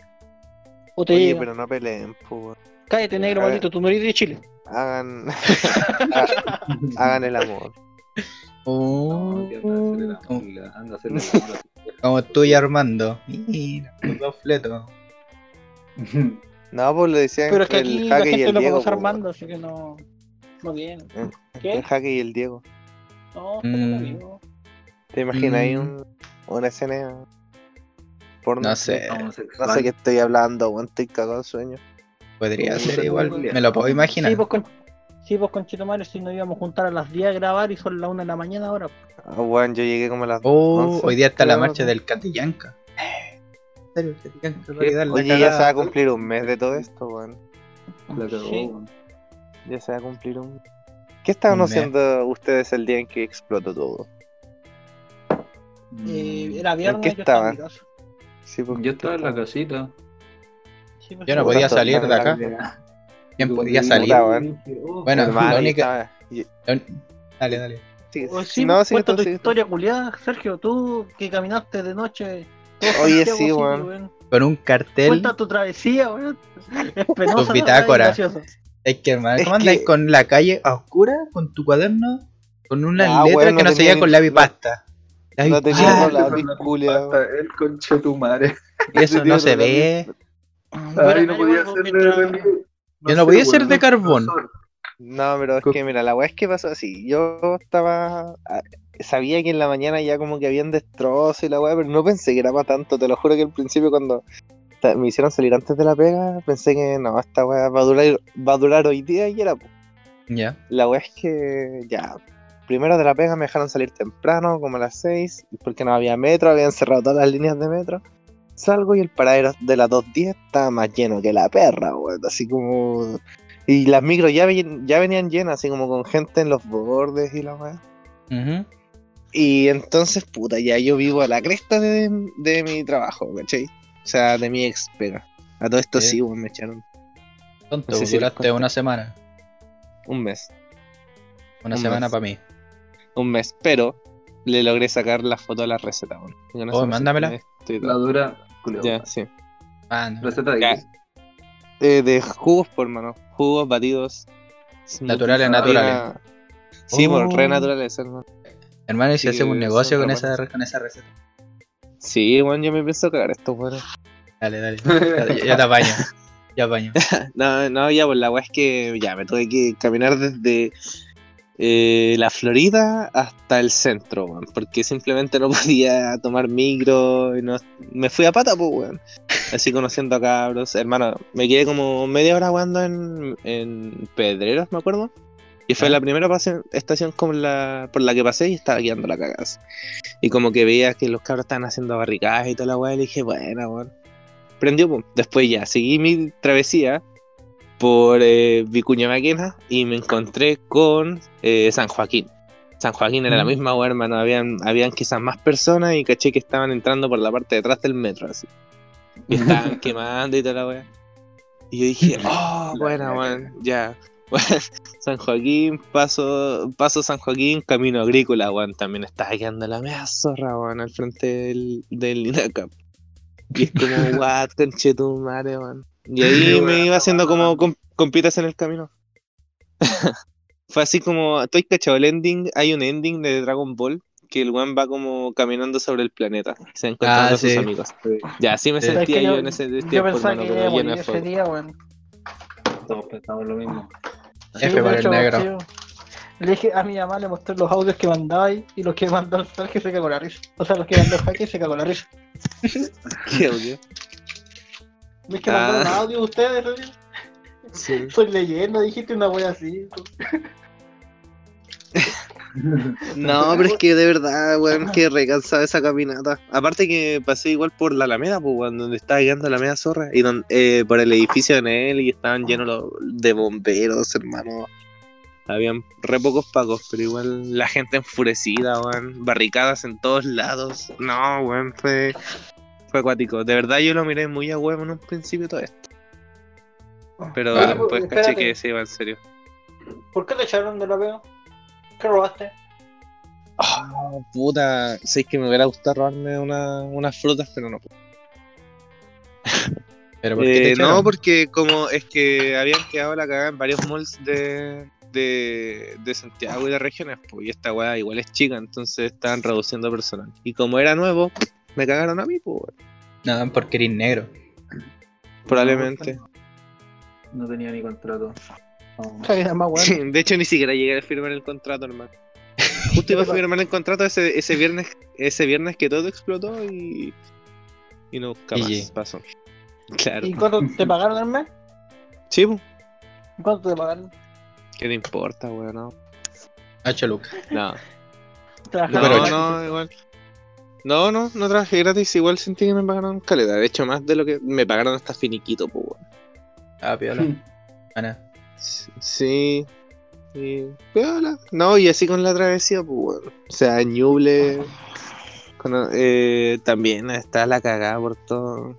Speaker 2: O te
Speaker 3: Oye,
Speaker 2: llega.
Speaker 3: pero no peleen, weón.
Speaker 2: Cállate, negro
Speaker 3: ver.
Speaker 2: maldito, tú no eres de Chile.
Speaker 3: Hagan. ha- hagan el amor.
Speaker 1: No, que anda a hacerle la
Speaker 4: Oh.
Speaker 1: mula, anda a hacerle la mula.
Speaker 4: Como tú y Armando. Mira, los dos fletos.
Speaker 3: No, pues le decían
Speaker 2: Pero es que
Speaker 3: el
Speaker 2: aquí la
Speaker 3: Jaque y
Speaker 2: gente
Speaker 3: el
Speaker 2: lo
Speaker 3: Diego.
Speaker 2: conoce Armando, así que no. ¿Qué?
Speaker 3: El Jaque y el Diego.
Speaker 2: No,
Speaker 4: Mm.
Speaker 3: ¿Te imaginas ahí
Speaker 4: Mm.
Speaker 3: un, una escena porno?
Speaker 4: No sé.
Speaker 3: No sé qué estoy hablando, weón. Estoy cagado de sueño.
Speaker 4: Podría
Speaker 1: Sí,
Speaker 4: ser igual. Me lo puedo imaginar.
Speaker 2: Sí, pues con. Sí, pues con Chito Mario, si nos íbamos a juntar a las 10 a grabar y son las 1 de la mañana ahora.
Speaker 3: Ah, weón, yo llegué como a las.
Speaker 4: Oh,
Speaker 3: 11,
Speaker 4: hoy día está la marcha del Catillanca. ¿En serio, el Catillanca va a quedar la
Speaker 3: Oye, ya se va a cumplir un mes de todo esto, weón.
Speaker 1: Cagó,
Speaker 2: Sí.
Speaker 3: Ya se va a cumplir un. ¿Qué estaban
Speaker 4: Un mes.
Speaker 3: haciendo ustedes el día en que explotó todo?
Speaker 2: Eh, era viernes,
Speaker 3: qué
Speaker 2: yo estaba en
Speaker 3: estaban?
Speaker 2: casa.
Speaker 3: Sí, pues,
Speaker 1: Yo estaba en la casita.
Speaker 2: Sí, pues,
Speaker 4: Yo no podía salir de acá. ¿Quién podía salir?
Speaker 1: oh,
Speaker 4: Bueno,
Speaker 3: Hermano,
Speaker 4: la única- Dale, dale.
Speaker 3: sí,
Speaker 2: O
Speaker 3: sí, no,
Speaker 2: pues,
Speaker 3: sí,
Speaker 2: tu
Speaker 3: sí,
Speaker 2: historia culiada, Sergio, tú que caminaste de noche.
Speaker 3: Oye, sí, weón.
Speaker 4: Con un cartel.
Speaker 2: Cuenta tu travesía, weón. Es penosa,
Speaker 4: Tus bitácoras. Es que, hermano, ¿cómo andáis
Speaker 3: que-
Speaker 4: con la calle a oscura? Con tu cuaderno. Con una
Speaker 3: Ah,
Speaker 4: letra que
Speaker 3: no
Speaker 4: no se veía con lápiz pasta. Lápiz
Speaker 3: no tenía culiao.
Speaker 1: El conche tu madre.
Speaker 4: Y eso no se ve.
Speaker 1: Ay, no podía ser de.
Speaker 4: Yo no podía ser de carbón.
Speaker 3: No, pero es que mira, la weá es que pasó así. Yo estaba. ah, Sabía que en la mañana ya como que habían destrozos y la weá, pero no pensé que era para tanto. Te lo juro que al principio cuando me hicieron salir antes de la pega, pensé que no, esta weá va a durar, va a durar hoy día y era.
Speaker 4: Ya.
Speaker 3: La weá es que ya. Primero de la pega me dejaron salir temprano, como a las 6, porque no había metro, habían cerrado todas las líneas de metro. Salgo y el paradero de las 2.10 estaba más lleno que la perra, weón. Así como. Y las micros ya, ven- ya venían llenas, así como con gente en los bordes y la weá.
Speaker 4: Ujú.
Speaker 3: Y entonces, puta, ya yo vivo a la cresta de, de mi trabajo, ¿cachai? O sea, de mi ex pega. A todo esto
Speaker 4: Sí.
Speaker 3: me echaron
Speaker 4: Tonto,
Speaker 3: No sé si
Speaker 4: duraste una semana.
Speaker 3: un mes.
Speaker 4: Una
Speaker 3: Un
Speaker 4: semana para mí.
Speaker 3: Un mes, pero le logré sacar la foto a la receta, weón. Con
Speaker 4: Oh, mándamela.
Speaker 1: La dura.
Speaker 3: Ya, sí.
Speaker 4: Ah, no.
Speaker 1: Receta de
Speaker 3: Ya.
Speaker 1: qué?
Speaker 3: Eh, de jugos, por mano. Jugos, batidos.
Speaker 4: Naturales, naturales.
Speaker 3: Sí, por
Speaker 4: Oh.
Speaker 3: re naturales, hermano.
Speaker 4: Hermano, ¿y si
Speaker 3: Sí,
Speaker 4: hacemos un negocio con esa, con esa receta?
Speaker 3: Sí, weón, yo me pienso cagar esto, weón.
Speaker 4: Dale, dale. Ya, ya te apaño. Ya apaño.
Speaker 3: No, no, ya, pues la weá es que ya me tuve que caminar desde eh, la Florida hasta el centro, weón. Porque simplemente no podía tomar micro y no. Me fui a pata, pues, weón. Así conociendo a cabros. Hermano, me quedé como media hora jugando en, en Pedreros, me acuerdo. Y fue
Speaker 4: Ah.
Speaker 3: la primera pase- estación la, por la que pasé y estaba quedando la cagada. Y como que veía que los cabros estaban haciendo barricadas y toda la weá, y le dije, bueno, weón. Prendió, pum. Después ya, seguí mi travesía por eh, Vicuña Maquena y me encontré con eh, San Joaquín. San Joaquín era la
Speaker 4: Mm.
Speaker 3: misma weá, hermano. Habían, habían quizás más personas y caché que estaban entrando por la parte de atrás del metro, así. Y estaban quemando y toda la weá. Y yo dije, oh,
Speaker 1: La
Speaker 3: buena,
Speaker 1: cagada.
Speaker 3: San Joaquín, paso, paso San Joaquín, camino agrícola, weón. También estaba quedando la mea zorra, weón, al frente del, del INACAP. Y es como, what, conchetumare, weón. Y ahí me iba haciendo como com- compitas en el camino. Fue así como, ¿tú has cachado el ending? Hay un ending de Dragon Ball que el weón va como caminando sobre el planeta. Se encuentra
Speaker 4: Ah,
Speaker 3: con sus
Speaker 4: sí.
Speaker 3: amigos. Ya, así me
Speaker 4: Sí.
Speaker 2: Es
Speaker 3: sentía
Speaker 2: que
Speaker 3: yo,
Speaker 2: yo-
Speaker 3: en ese
Speaker 2: Yo
Speaker 3: tiempo,
Speaker 2: pensaba
Speaker 3: hermano,
Speaker 2: que
Speaker 3: pero
Speaker 2: iba a
Speaker 3: lleno
Speaker 2: ese día, weón.
Speaker 1: Todos pensamos lo mismo.
Speaker 4: F
Speaker 2: de
Speaker 4: para el negro.
Speaker 2: sí, Le dije a mi mamá, le mostré los audios que mandaba y los que mandó el Sergio se cagó la risa. O sea, los que mandó el Jaque se cagó la risa.
Speaker 3: Qué audio.
Speaker 2: ¿No es que
Speaker 3: Ah.
Speaker 2: mandaron audio ustedes?
Speaker 3: Sí.
Speaker 2: Soy leyenda, dijiste una wea así.
Speaker 3: No, pero es que de verdad, weón, que recansada esa caminata. Aparte que pasé igual por la Alameda, pues, weón, donde estaba llegando la Alameda Zorra, y don- eh, por el edificio de él y estaban llenos los- de bomberos, hermano. Habían re pocos pagos, pero igual la gente enfurecida, weón, barricadas en todos lados. No, weón, fue, fue acuático. De verdad yo lo miré muy a huevo en un principio todo esto. Pero
Speaker 4: Ah,
Speaker 3: después caché que se iba en serio.
Speaker 2: ¿Por qué te echaron de la pega? ¿Qué robaste?
Speaker 3: Ah, puta, sé que me hubiera gustado robarme una- unas frutas, pero no puedo.
Speaker 4: ¿Pero por qué te
Speaker 3: Eh, no, porque como es que habían quedado la cagada en varios malls de, de, de Santiago y de regiones, pues, y esta weá igual es chica, entonces estaban reduciendo personal. Y como era nuevo, me cagaron a mí, pues.
Speaker 4: No, porque eres negro.
Speaker 3: probablemente.
Speaker 1: No tenía ni contrato. No.
Speaker 3: De hecho, ni siquiera llegué a firmar el contrato, hermano. Justo iba a firmar el contrato ese, ese viernes ese viernes que todo explotó y, y nunca más
Speaker 4: Y-
Speaker 3: pasó. Claro.
Speaker 2: ¿Y cuánto te pagaron al mes?
Speaker 3: Sí, pues.
Speaker 2: ¿Cuánto te pagaron?
Speaker 3: ¿Qué te importa, weón? No.
Speaker 4: 8 lucas.
Speaker 3: No.
Speaker 2: Trabajaron
Speaker 4: Pero
Speaker 3: No, no, igual. No, no, no trabajé gratis. Igual sentí que me pagaron calidad. De hecho, más de lo que me pagaron hasta finiquito, pues, weón.
Speaker 4: Ah, piola. Ana.
Speaker 3: Sí. Sí. Piola. No, y así con la travesía, pues, weón. O sea, Ñuble. con- eh, también está la cagada por todo.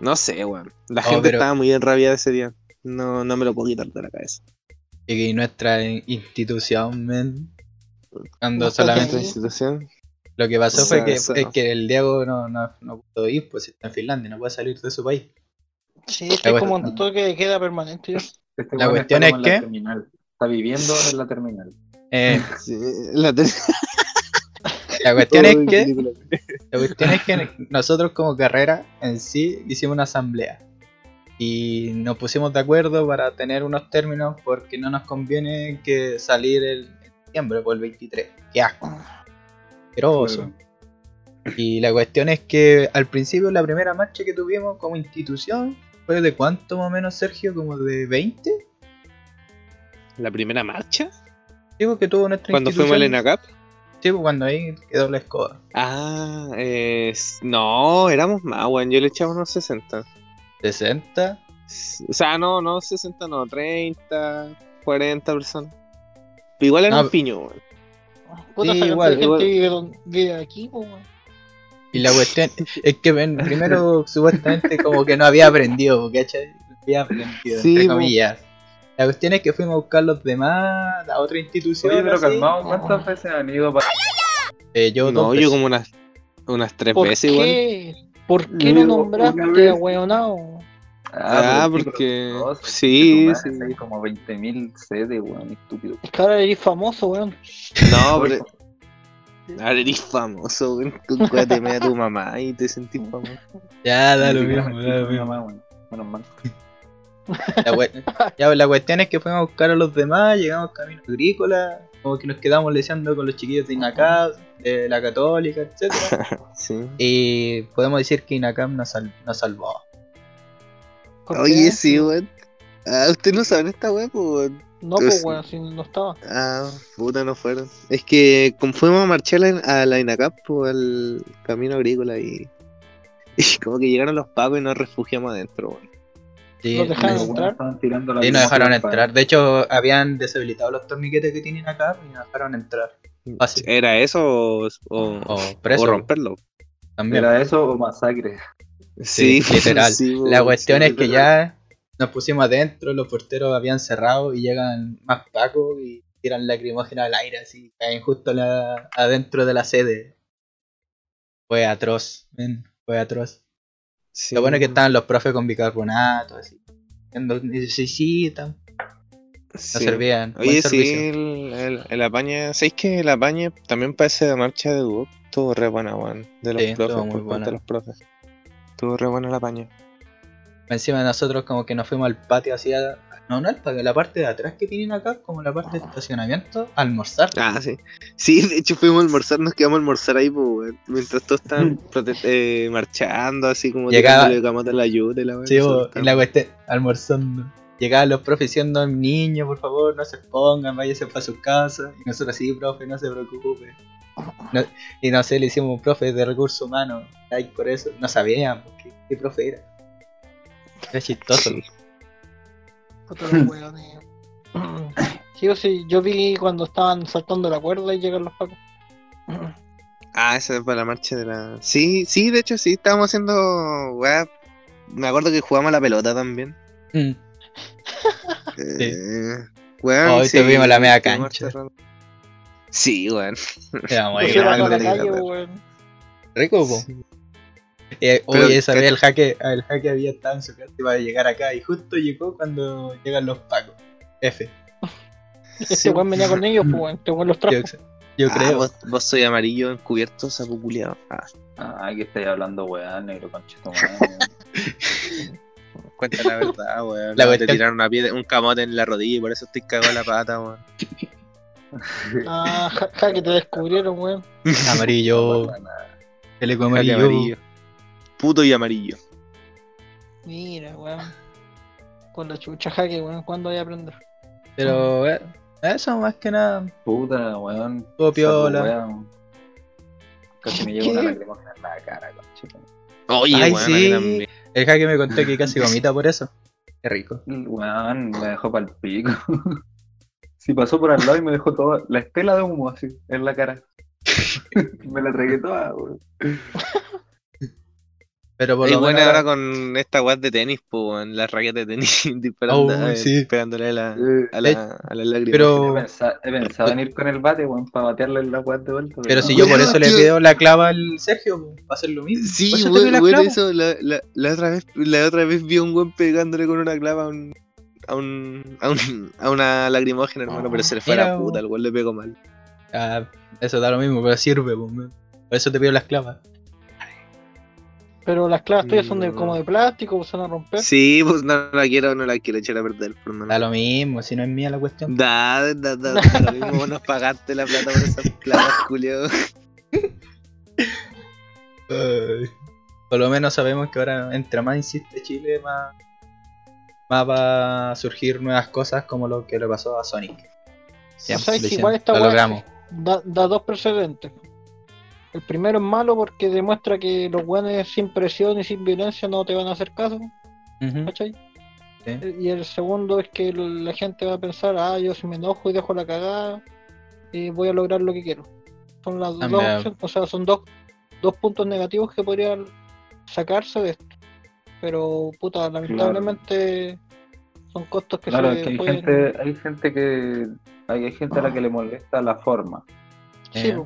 Speaker 3: No sé, weón. La
Speaker 4: Oh,
Speaker 3: gente
Speaker 4: pero-
Speaker 3: estaba muy enrabiada ese día. No, no me lo puedo quitar de la cabeza.
Speaker 4: Y nuestra institución, men. Cuando solamente.
Speaker 3: Esta situación.
Speaker 4: Lo que pasó
Speaker 3: O sea,
Speaker 4: fue que,
Speaker 3: eso-
Speaker 4: es que el Diego no, no, no pudo ir, pues está en Finlandia, no puede salir de su país.
Speaker 2: Sí,
Speaker 4: La
Speaker 2: es como un toque de queda permanente.
Speaker 1: Este
Speaker 4: La cuestión
Speaker 1: está
Speaker 4: es que-
Speaker 1: terminal. Está viviendo en la terminal.
Speaker 4: Eh,
Speaker 3: Sí, la
Speaker 4: cuestión es que. La cuestión es que nosotros como carrera en sí hicimos una asamblea y nos pusimos de acuerdo para tener unos términos porque no nos conviene que salir el en diciembre por el 23. Qué asco. Asqueroso. Y la cuestión es que al principio la primera marcha que tuvimos como institución fue de cuánto más o menos Sergio, como de 20.
Speaker 3: La primera marcha.
Speaker 4: Digo que tuvo nuestra
Speaker 3: Cuando fuimos al. ENACAP.
Speaker 4: Sí, pues, cuando ahí quedó la escoba.
Speaker 3: Ah, eh, no, éramos más, weón. Yo le echaba unos 60.
Speaker 4: 60.
Speaker 3: S- O sea, no, no 60, no, 30, 40 personas. Pero igual era
Speaker 4: Ah,
Speaker 3: un piño, weón.
Speaker 4: Sí, igual,
Speaker 2: gente
Speaker 3: igual.
Speaker 2: vive, aquí, weón.
Speaker 4: Y la cuestión es que ven, primero supuestamente como que no había aprendido, ¿cachai? No había aprendido,
Speaker 3: Sí,
Speaker 4: entre comillas. La cuestión es que fuimos a buscar los demás a otra institución.
Speaker 1: Oye, pero
Speaker 4: así.
Speaker 1: calmado, ¿cuántas veces han ido para
Speaker 4: Eh, yo
Speaker 3: No, yo como unas, unas tres
Speaker 2: ¿Por
Speaker 3: veces igual.
Speaker 2: qué? ¿Por qué no nombraste,
Speaker 1: vez-
Speaker 2: weonao?
Speaker 3: Ah,
Speaker 1: sí,
Speaker 3: porque- sí, sí.
Speaker 1: Hay como 20.000 sedes, weón, estúpido.
Speaker 2: Es que ahora eres famoso, weón.
Speaker 3: No, pero. Ahora eres famoso, weón. Tú me a tu mamá y te sentís famoso.
Speaker 4: Ya, da lo mismo, da lo mismo.
Speaker 1: mamá. Menos mal.
Speaker 4: La, ya, la cuestión es que fuimos a buscar a los demás, llegamos camino agrícola, como que nos quedamos leseando con los chiquillos de INACAP, de la Católica, etcétera
Speaker 3: Sí.
Speaker 4: Y podemos decir que INACAP nos, sal- nos salvó.
Speaker 2: ¿Por
Speaker 3: Oye,
Speaker 2: qué?
Speaker 3: sí, weón. Ah, ustedes no saben esta weón, pues, weón.
Speaker 2: No,
Speaker 3: Pues-
Speaker 2: weón, si no estaba.
Speaker 3: Ah, puta, no fueron. Es que como fuimos a marchar a la- INACAP, pues, al camino agrícola y. Y como que llegaron los pagos y nos refugiamos adentro, weón.
Speaker 4: Sí,
Speaker 2: ¿Nos dejaron entrar?
Speaker 4: Sí, nos dejaron entrar. De hecho, habían deshabilitado los torniquetes que tienen acá y nos dejaron entrar. Fácil.
Speaker 3: ¿Era eso o, o,
Speaker 4: O preso
Speaker 3: o romperlo?
Speaker 4: también.
Speaker 1: ¿Era eso o masacre?
Speaker 4: Sí, literal.
Speaker 3: sí,
Speaker 4: La cuestión
Speaker 3: sí,
Speaker 4: es que ya nos pusimos adentro, los porteros habían cerrado y llegan más pacos y tiran lacrimógena al aire, así, caen justo la- adentro de la sede. Fue atroz, fue atroz.
Speaker 3: Sí.
Speaker 4: Lo bueno es que estaban los profes con bicarbonato, así. Necesitan, no
Speaker 3: Sí.
Speaker 4: servían.
Speaker 3: Oye, sí, el, el, el apañe. ¿Sabéis que el apañe también parece de marcha de dúo? Estuvo re buena, weón. De los
Speaker 4: Sí,
Speaker 3: profes, por parte
Speaker 4: buena.
Speaker 3: de los profes. Estuvo re buena el apañe.
Speaker 4: Encima nosotros como que nos fuimos al patio hacia... No, no al patio, la parte de atrás que tienen acá, como la parte de estacionamiento, a almorzar.
Speaker 3: Ah, sí. Sí, de hecho fuimos a almorzar, nos quedamos a almorzar ahí, pues. Mientras todos estaban prote- eh, marchando, así como
Speaker 4: Llegaba-
Speaker 3: a la ayuda la.
Speaker 4: Sí, y la cuestión, almorzando. Llegaban los profes diciendo, niños, por favor, no se expongan, váyanse para sus casas. Y nosotros, sí, profe, no se preocupe. No- y no sé, le hicimos un profe de recursos humanos, like por eso. No sabíamos qué, qué profe era. Era chistoso.
Speaker 3: Sí.
Speaker 2: Weones. Sí, o sí, yo vi cuando estaban saltando la cuerda y llegan los pacos.
Speaker 3: Ah, esa es para la marcha de la. Sí, sí, de hecho sí, estábamos haciendo. weá. Me acuerdo que jugamos a la pelota también.
Speaker 4: Mm.
Speaker 3: Eh, weón,
Speaker 4: Hoy
Speaker 3: sí,
Speaker 4: tuvimos la media cancha.
Speaker 3: Sí, weón.
Speaker 4: rico, po.
Speaker 3: Sí.
Speaker 4: Eh, oye, esa
Speaker 3: ¿qué-
Speaker 4: vez el jaque, el jaque había estado en su casa y iba a llegar acá y justo llegó cuando llegan los pacos. F.
Speaker 2: Este
Speaker 3: Sí.
Speaker 2: weón venía con ellos, pues weón. Este weón los
Speaker 4: Yo,
Speaker 2: trajo.
Speaker 4: yo
Speaker 3: Ah,
Speaker 4: creo.
Speaker 3: vos, vos soy amarillo encubierto, sapo culiao. Ah,
Speaker 1: Ah, aquí estáis hablando, weón, negro conchito, weón.
Speaker 3: cuenta la verdad, weón.
Speaker 4: La
Speaker 3: No, te tiraron una piedra, un camote en la rodilla y por eso estoy cagado en la pata, weón.
Speaker 2: Ah, ja, ja, que te descubrieron, weón.
Speaker 4: Amarillo. Teleco
Speaker 3: Jaque
Speaker 4: amarillo.
Speaker 3: Puto y amarillo.
Speaker 2: Mira, weón. Con la chucha jaque, weón. ¿Cuándo voy a aprender?
Speaker 4: Pero eh, eso más que nada.
Speaker 1: Puta, weón.
Speaker 4: Todo piola.
Speaker 1: Sapo, weón. Casi me lleva
Speaker 2: ¿Qué?
Speaker 1: una lacrimógena en la cara, conchito.
Speaker 3: Oye,
Speaker 4: Ay,
Speaker 3: weón,
Speaker 4: sí. El jaque me contó que casi vomita por eso. Qué rico.
Speaker 1: Weón, me dejó pa'l pico. Si pasó por al lado y me dejó toda la estela de humo así en la cara. me la tragué toda, weón.
Speaker 4: Pero por lo
Speaker 3: buena
Speaker 4: menos.
Speaker 3: ahora con esta weá de tenis, pues, weón, las raquetas de tenis disparando,
Speaker 4: Oh,
Speaker 3: eh,
Speaker 4: sí.
Speaker 3: pegándole a la,
Speaker 1: Eh,
Speaker 3: a la, a la lágrima.
Speaker 1: He
Speaker 4: Pero,
Speaker 1: pensado, he pensado en ir con el bate, weón, para batearle en la weá de vuelta.
Speaker 4: pero si
Speaker 1: no.
Speaker 4: yo por eso le pido la clava al Sergio, para hacer lo mismo.
Speaker 3: Sí,
Speaker 4: pido la
Speaker 3: weón,
Speaker 4: clava.
Speaker 3: eso, la, la, la otra vez, la otra vez vi a un weón pegándole con una clava a un, a un, a un, a una lagrimógena, hermano, pero se le fue a la puta, el weón le pegó mal.
Speaker 4: Ah, eso da lo mismo, pero sirve, pues. Por eso te pido las clavas.
Speaker 2: Pero las clavas tuyas son de,
Speaker 3: No.
Speaker 2: como de plástico, se van a romper.
Speaker 3: Sí, pues no la quiero, no la quiero echar a perder, por
Speaker 4: Da
Speaker 3: mano.
Speaker 4: lo mismo, si no es mía la cuestión.
Speaker 3: Da, da, da, da, lo mismo, vos nos pagaste la plata por esas clavas, Julio.
Speaker 4: Ay. Por lo menos sabemos que ahora, entre más insiste Chile, más, más va a surgir nuevas cosas como lo que le pasó a Sonic. Ya,
Speaker 2: O sea, igual esta
Speaker 4: lo logramos.
Speaker 2: da, da dos precedentes. El primero es malo porque demuestra que los weones sin presión y sin violencia no te van a hacer caso,
Speaker 4: Ujú,
Speaker 2: ¿cachai?
Speaker 4: sí.
Speaker 2: Y el segundo es que la gente va a pensar, ah, yo si me enojo y dejo la cagada, eh, voy a lograr lo que quiero. Son las dos
Speaker 4: También.
Speaker 2: opciones, o sea, son dos, dos puntos negativos que podrían sacarse de esto. Pero, puta, lamentablemente son costos que
Speaker 1: Claro,
Speaker 2: se
Speaker 1: que hay
Speaker 2: pueden...
Speaker 1: gente, hay gente que hay, hay gente a la que le molesta la forma.
Speaker 2: Sí,
Speaker 4: Eh,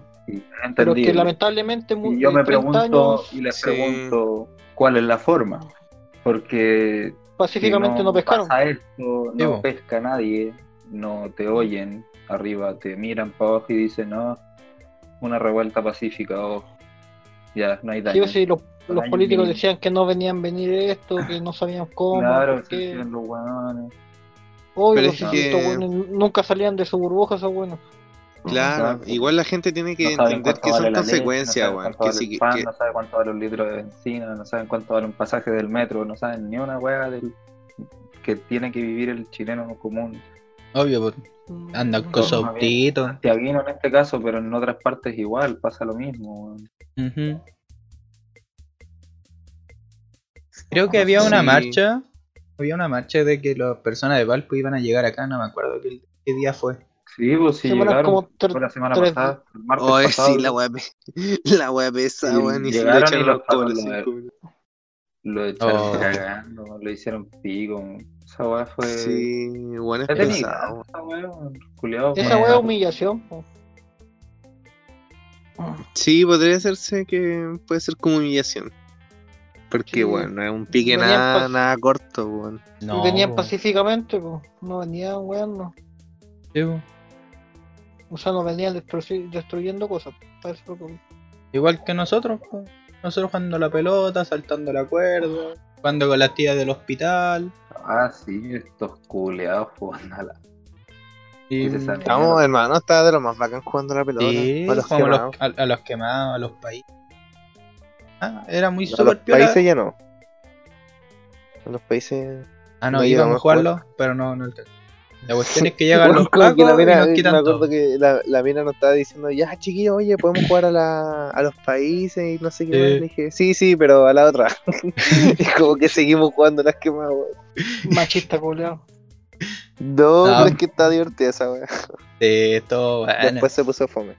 Speaker 2: pero que lamentablemente
Speaker 1: Y yo me
Speaker 2: 30
Speaker 1: pregunto
Speaker 2: años
Speaker 1: y les
Speaker 3: Sí.
Speaker 1: pregunto cuál es la forma. Porque
Speaker 2: pacíficamente
Speaker 1: si
Speaker 2: no, pescaron.
Speaker 1: Pasa esto, no pesca nadie, no te oyen arriba, te miran para abajo y dicen, no, una revuelta pacífica, o ya, no hay daño.
Speaker 2: sí, los, los
Speaker 1: Daño
Speaker 2: políticos decían que no venían venir esto, que no sabían cómo,
Speaker 1: claro, se los hueones.
Speaker 2: Obvio,
Speaker 3: Pero es que-
Speaker 2: nunca salían de su burbuja, esos buenos.
Speaker 3: Claro, igual la gente tiene que
Speaker 1: No
Speaker 3: entender que son
Speaker 1: vale leche,
Speaker 3: consecuencias,
Speaker 1: no
Speaker 3: weón.
Speaker 1: saben
Speaker 3: Que que,
Speaker 1: el pan,
Speaker 3: que-
Speaker 1: no saben cuánto vale un litro de benzina, no saben cuánto vale un pasaje del metro, no saben ni una hueá del que tiene que vivir el chileno común.
Speaker 4: Obvio, anda con
Speaker 1: Todos
Speaker 4: su
Speaker 1: más bien.
Speaker 4: autito.
Speaker 1: Santiaguino en este caso, pero en otras partes igual, pasa lo mismo. weón.
Speaker 4: Creo que había una
Speaker 3: Sí.
Speaker 4: marcha. Había una marcha de que las personas de Valpo iban a llegar acá, no me acuerdo qué, qué día fue.
Speaker 1: Sí, pues sí, llegaron.
Speaker 2: como
Speaker 1: la semana
Speaker 2: tres-
Speaker 1: pasada, el martes
Speaker 3: Oye,
Speaker 1: pasado.
Speaker 3: sí, la weá la weá pesa,
Speaker 1: Y
Speaker 3: weón. Y se lo echaron
Speaker 1: los pacos
Speaker 3: los
Speaker 1: lo- echaron
Speaker 4: Oh.
Speaker 1: cagando, lo hicieron pico. Esa weá fue.
Speaker 3: Sí, weón, es pesado.
Speaker 1: esa weá,
Speaker 2: Esa weá es humillación. po.
Speaker 3: Sí, podría hacerse que puede ser como humillación. Porque,
Speaker 2: Sí,
Speaker 3: bueno, es un pique
Speaker 2: venían
Speaker 3: nada, nada corto, weón.
Speaker 4: No,
Speaker 2: venían pacíficamente, po. no venían weón,
Speaker 4: Sí, po.
Speaker 2: O sea, no venían destru- destruyendo cosas. Eso que-
Speaker 4: Igual que nosotros, nosotros jugando la pelota, saltando la cuerda, Jugando con las tías del hospital.
Speaker 1: Ah, sí, estos culeados jugando a la.
Speaker 4: Y.
Speaker 3: Vamos, hermano, estaba de lo más bacán jugando la pelota.
Speaker 4: sí,
Speaker 3: a los
Speaker 4: jugamos a
Speaker 3: quemados.
Speaker 4: los, a, a los quemados, a los países. Ah, era muy
Speaker 3: A los
Speaker 4: super piola.
Speaker 3: países ya no. A los países.
Speaker 4: Ah, no,
Speaker 3: no
Speaker 4: íbamos a
Speaker 3: a jugar.
Speaker 4: jugarlo, pero no, no alcanzó. La cuestión es que llegan los pacos
Speaker 3: la
Speaker 4: y
Speaker 3: mina-
Speaker 4: nos
Speaker 3: me
Speaker 4: quitan
Speaker 3: acuerdo
Speaker 4: todo.
Speaker 3: que la, la mina nos estaba diciendo, ya chiquillos, oye, podemos jugar a, la, a los países y no sé qué
Speaker 4: Sí.
Speaker 3: más. Le dije, sí, sí, pero a la otra. y como que seguimos jugando las quemadas, weón.
Speaker 2: Machista, culiao.
Speaker 3: No,
Speaker 4: No.
Speaker 3: pero es que está divertida esa weá.
Speaker 4: Sí, todo bueno.
Speaker 3: Después se puso fome.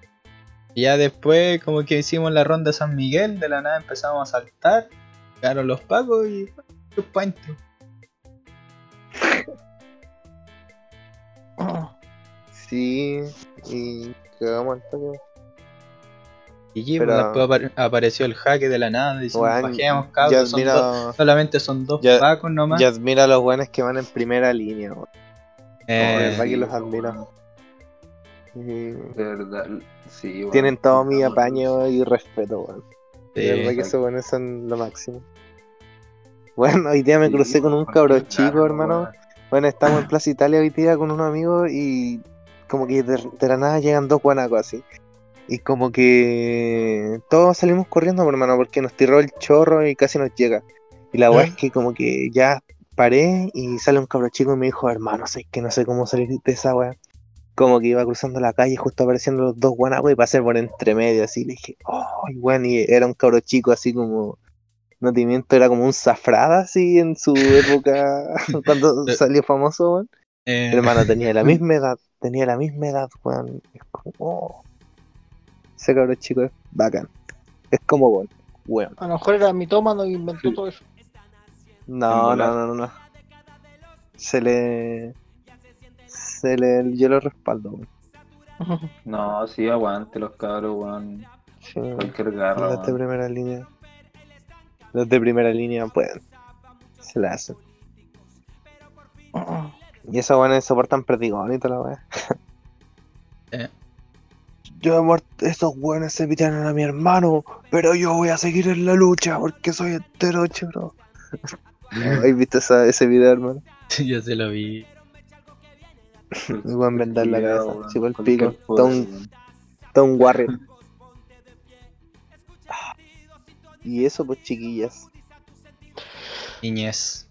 Speaker 4: Y ya después, como que hicimos la ronda de San Miguel, de la nada empezamos a saltar, llegaron los pacos y. chupa
Speaker 3: Sí, y cagamos al toque.
Speaker 4: Y allí,
Speaker 3: Pero-
Speaker 4: después apare- apareció el jaque de la nada, diciendo,
Speaker 3: Weón,
Speaker 4: bajemos,
Speaker 3: ya
Speaker 4: cabros, son dos- solamente son dos
Speaker 3: ya-
Speaker 4: pacos nomás.
Speaker 3: ya admiro a los buenos que van en primera línea, weón.
Speaker 4: Eh,
Speaker 3: de verdad que
Speaker 1: sí,
Speaker 3: los admiro. Y
Speaker 1: De verdad, sí,
Speaker 3: tienen todo mi apaño y respeto, weón.
Speaker 4: sí.
Speaker 3: De verdad que esos buenos son lo máximo. Bueno, hoy día me
Speaker 1: Sí,
Speaker 3: crucé con un cabro chico, hermano. Bueno, estamos en Plaza Italia hoy día con unos amigos y como que de, de la nada llegan dos guanacos así. Y como que todos salimos corriendo, hermano, porque nos tiró el chorro y casi nos llega. Y la weá
Speaker 4: ¿Eh?
Speaker 3: es que como que ya paré y sale un cabro chico y me dijo, hermano, sé que no sé cómo salir de esa weá. Como que iba cruzando la calle, justo apareciendo los dos guanacos y pasé por entre medio así. Le dije, oh, weón, y era un cabro chico así como, no te miento, era como un zafrada así en su época cuando
Speaker 4: Eh.
Speaker 3: salió famoso, weón.
Speaker 4: Eh,
Speaker 3: Hermano, tenía la misma edad, tenía la misma edad, weón. Es como, oh. Ese cabrón chico es bacán. Es como weón.
Speaker 2: A lo mejor era mitómano y inventó todo eso.
Speaker 3: No, no, no, no, no. Se le. Se le. Yo lo respaldo, weón.
Speaker 1: No, sí, aguante los cabros, weón.
Speaker 3: Sí,
Speaker 1: Cualquier garra, weón.
Speaker 3: primera línea. Los de primera línea pueden. Se la hacen. Y esos weones soportan perdigón y toda la weá.
Speaker 4: Eh.
Speaker 3: Yo he muerto, esos weones se pitearon a mi hermano, pero yo voy a seguir en la lucha porque soy entero, bro. ¿Has visto esa- ese video, hermano?
Speaker 4: yo se lo vi.
Speaker 3: Me voy a la cabeza. Chico el pico. un warrior. Y eso, pues, chiquillas.
Speaker 4: Niñez.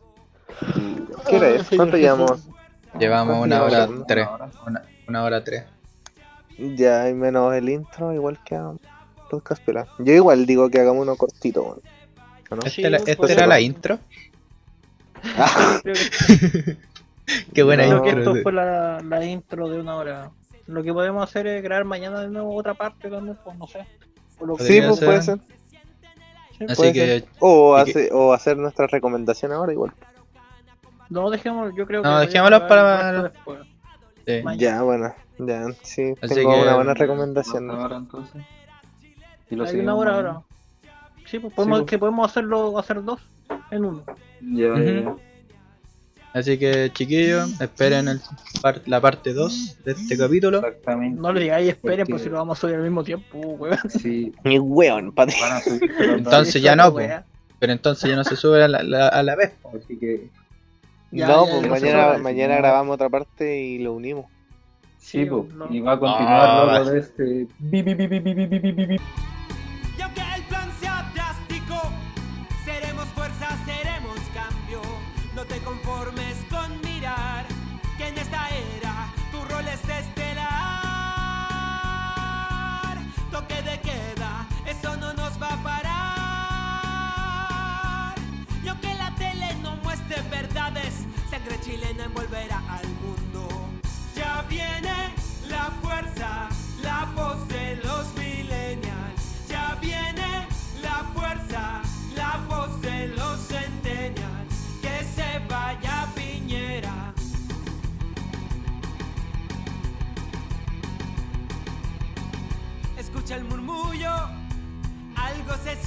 Speaker 3: ¿Qué era eso? ¿Cuánto llevamos?
Speaker 4: Llevamos una hora tres. Una, una hora tres.
Speaker 3: Ya hay menos el intro, igual que a podcast pela. Yo igual digo que hagamos uno cortito, weón. ¿O no?
Speaker 2: Sí,
Speaker 4: ¿Esta, la- esta
Speaker 2: pues,
Speaker 4: era la intro?
Speaker 2: Creo que,
Speaker 4: Qué buena
Speaker 2: creo
Speaker 3: No.
Speaker 2: que
Speaker 4: intro.
Speaker 2: esto fue la, la intro de una hora. Lo que podemos hacer es grabar mañana de nuevo otra parte también, pues no sé. Lo que-
Speaker 3: Sí, pues
Speaker 4: ser.
Speaker 3: puede ser.
Speaker 2: Sí,
Speaker 4: Así
Speaker 3: puede
Speaker 4: que
Speaker 3: O, hace, o hacer nuestra recomendación ahora, igual.
Speaker 2: No, dejémoslo, yo creo
Speaker 4: No,
Speaker 2: que.
Speaker 4: dejémoslo
Speaker 2: a grabar
Speaker 4: para- sí.
Speaker 3: Ya, bueno. Ya, sí.
Speaker 4: Así
Speaker 3: tengo
Speaker 4: que-
Speaker 3: una buena recomendación.
Speaker 1: Una hora, entonces. Y lo
Speaker 2: Hay una hora ahora. Sí, pues podemos,
Speaker 1: Sí, pues.
Speaker 2: que podemos hacerlo, hacer dos en uno.
Speaker 1: Ya.
Speaker 4: Así que chiquillos, esperen el par- la parte 2 de este capítulo.
Speaker 1: Exactamente.
Speaker 2: No le digáis esperen,
Speaker 1: Porque-
Speaker 2: pues si lo vamos a subir al mismo tiempo, weón.
Speaker 1: Sí,
Speaker 3: Ni weón, pate.
Speaker 1: van a subir los dos.
Speaker 4: Entonces ya no,
Speaker 2: Weá.
Speaker 4: Pero entonces ya no se sube a la, la- a la vez. po.
Speaker 1: Así que
Speaker 2: Ya,
Speaker 3: no,
Speaker 2: ya,
Speaker 3: pues
Speaker 2: ya,
Speaker 3: mañana, mañana grabamos otra parte y lo unimos.
Speaker 1: sí, po,
Speaker 2: no.
Speaker 1: y va a continuar
Speaker 4: Ah,
Speaker 1: luego de este.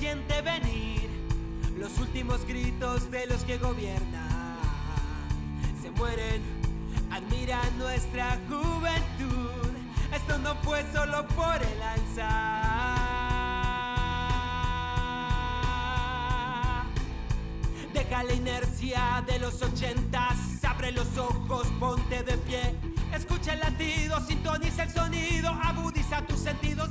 Speaker 5: Siente venir. Los últimos gritos de los que gobiernan se mueren, admiran nuestra juventud. Esto no fue solo por el alza Deja la inercia de los ochentas, abre los ojos, ponte de pie. Escucha el latido, sintoniza el sonido, agudiza tus sentidos.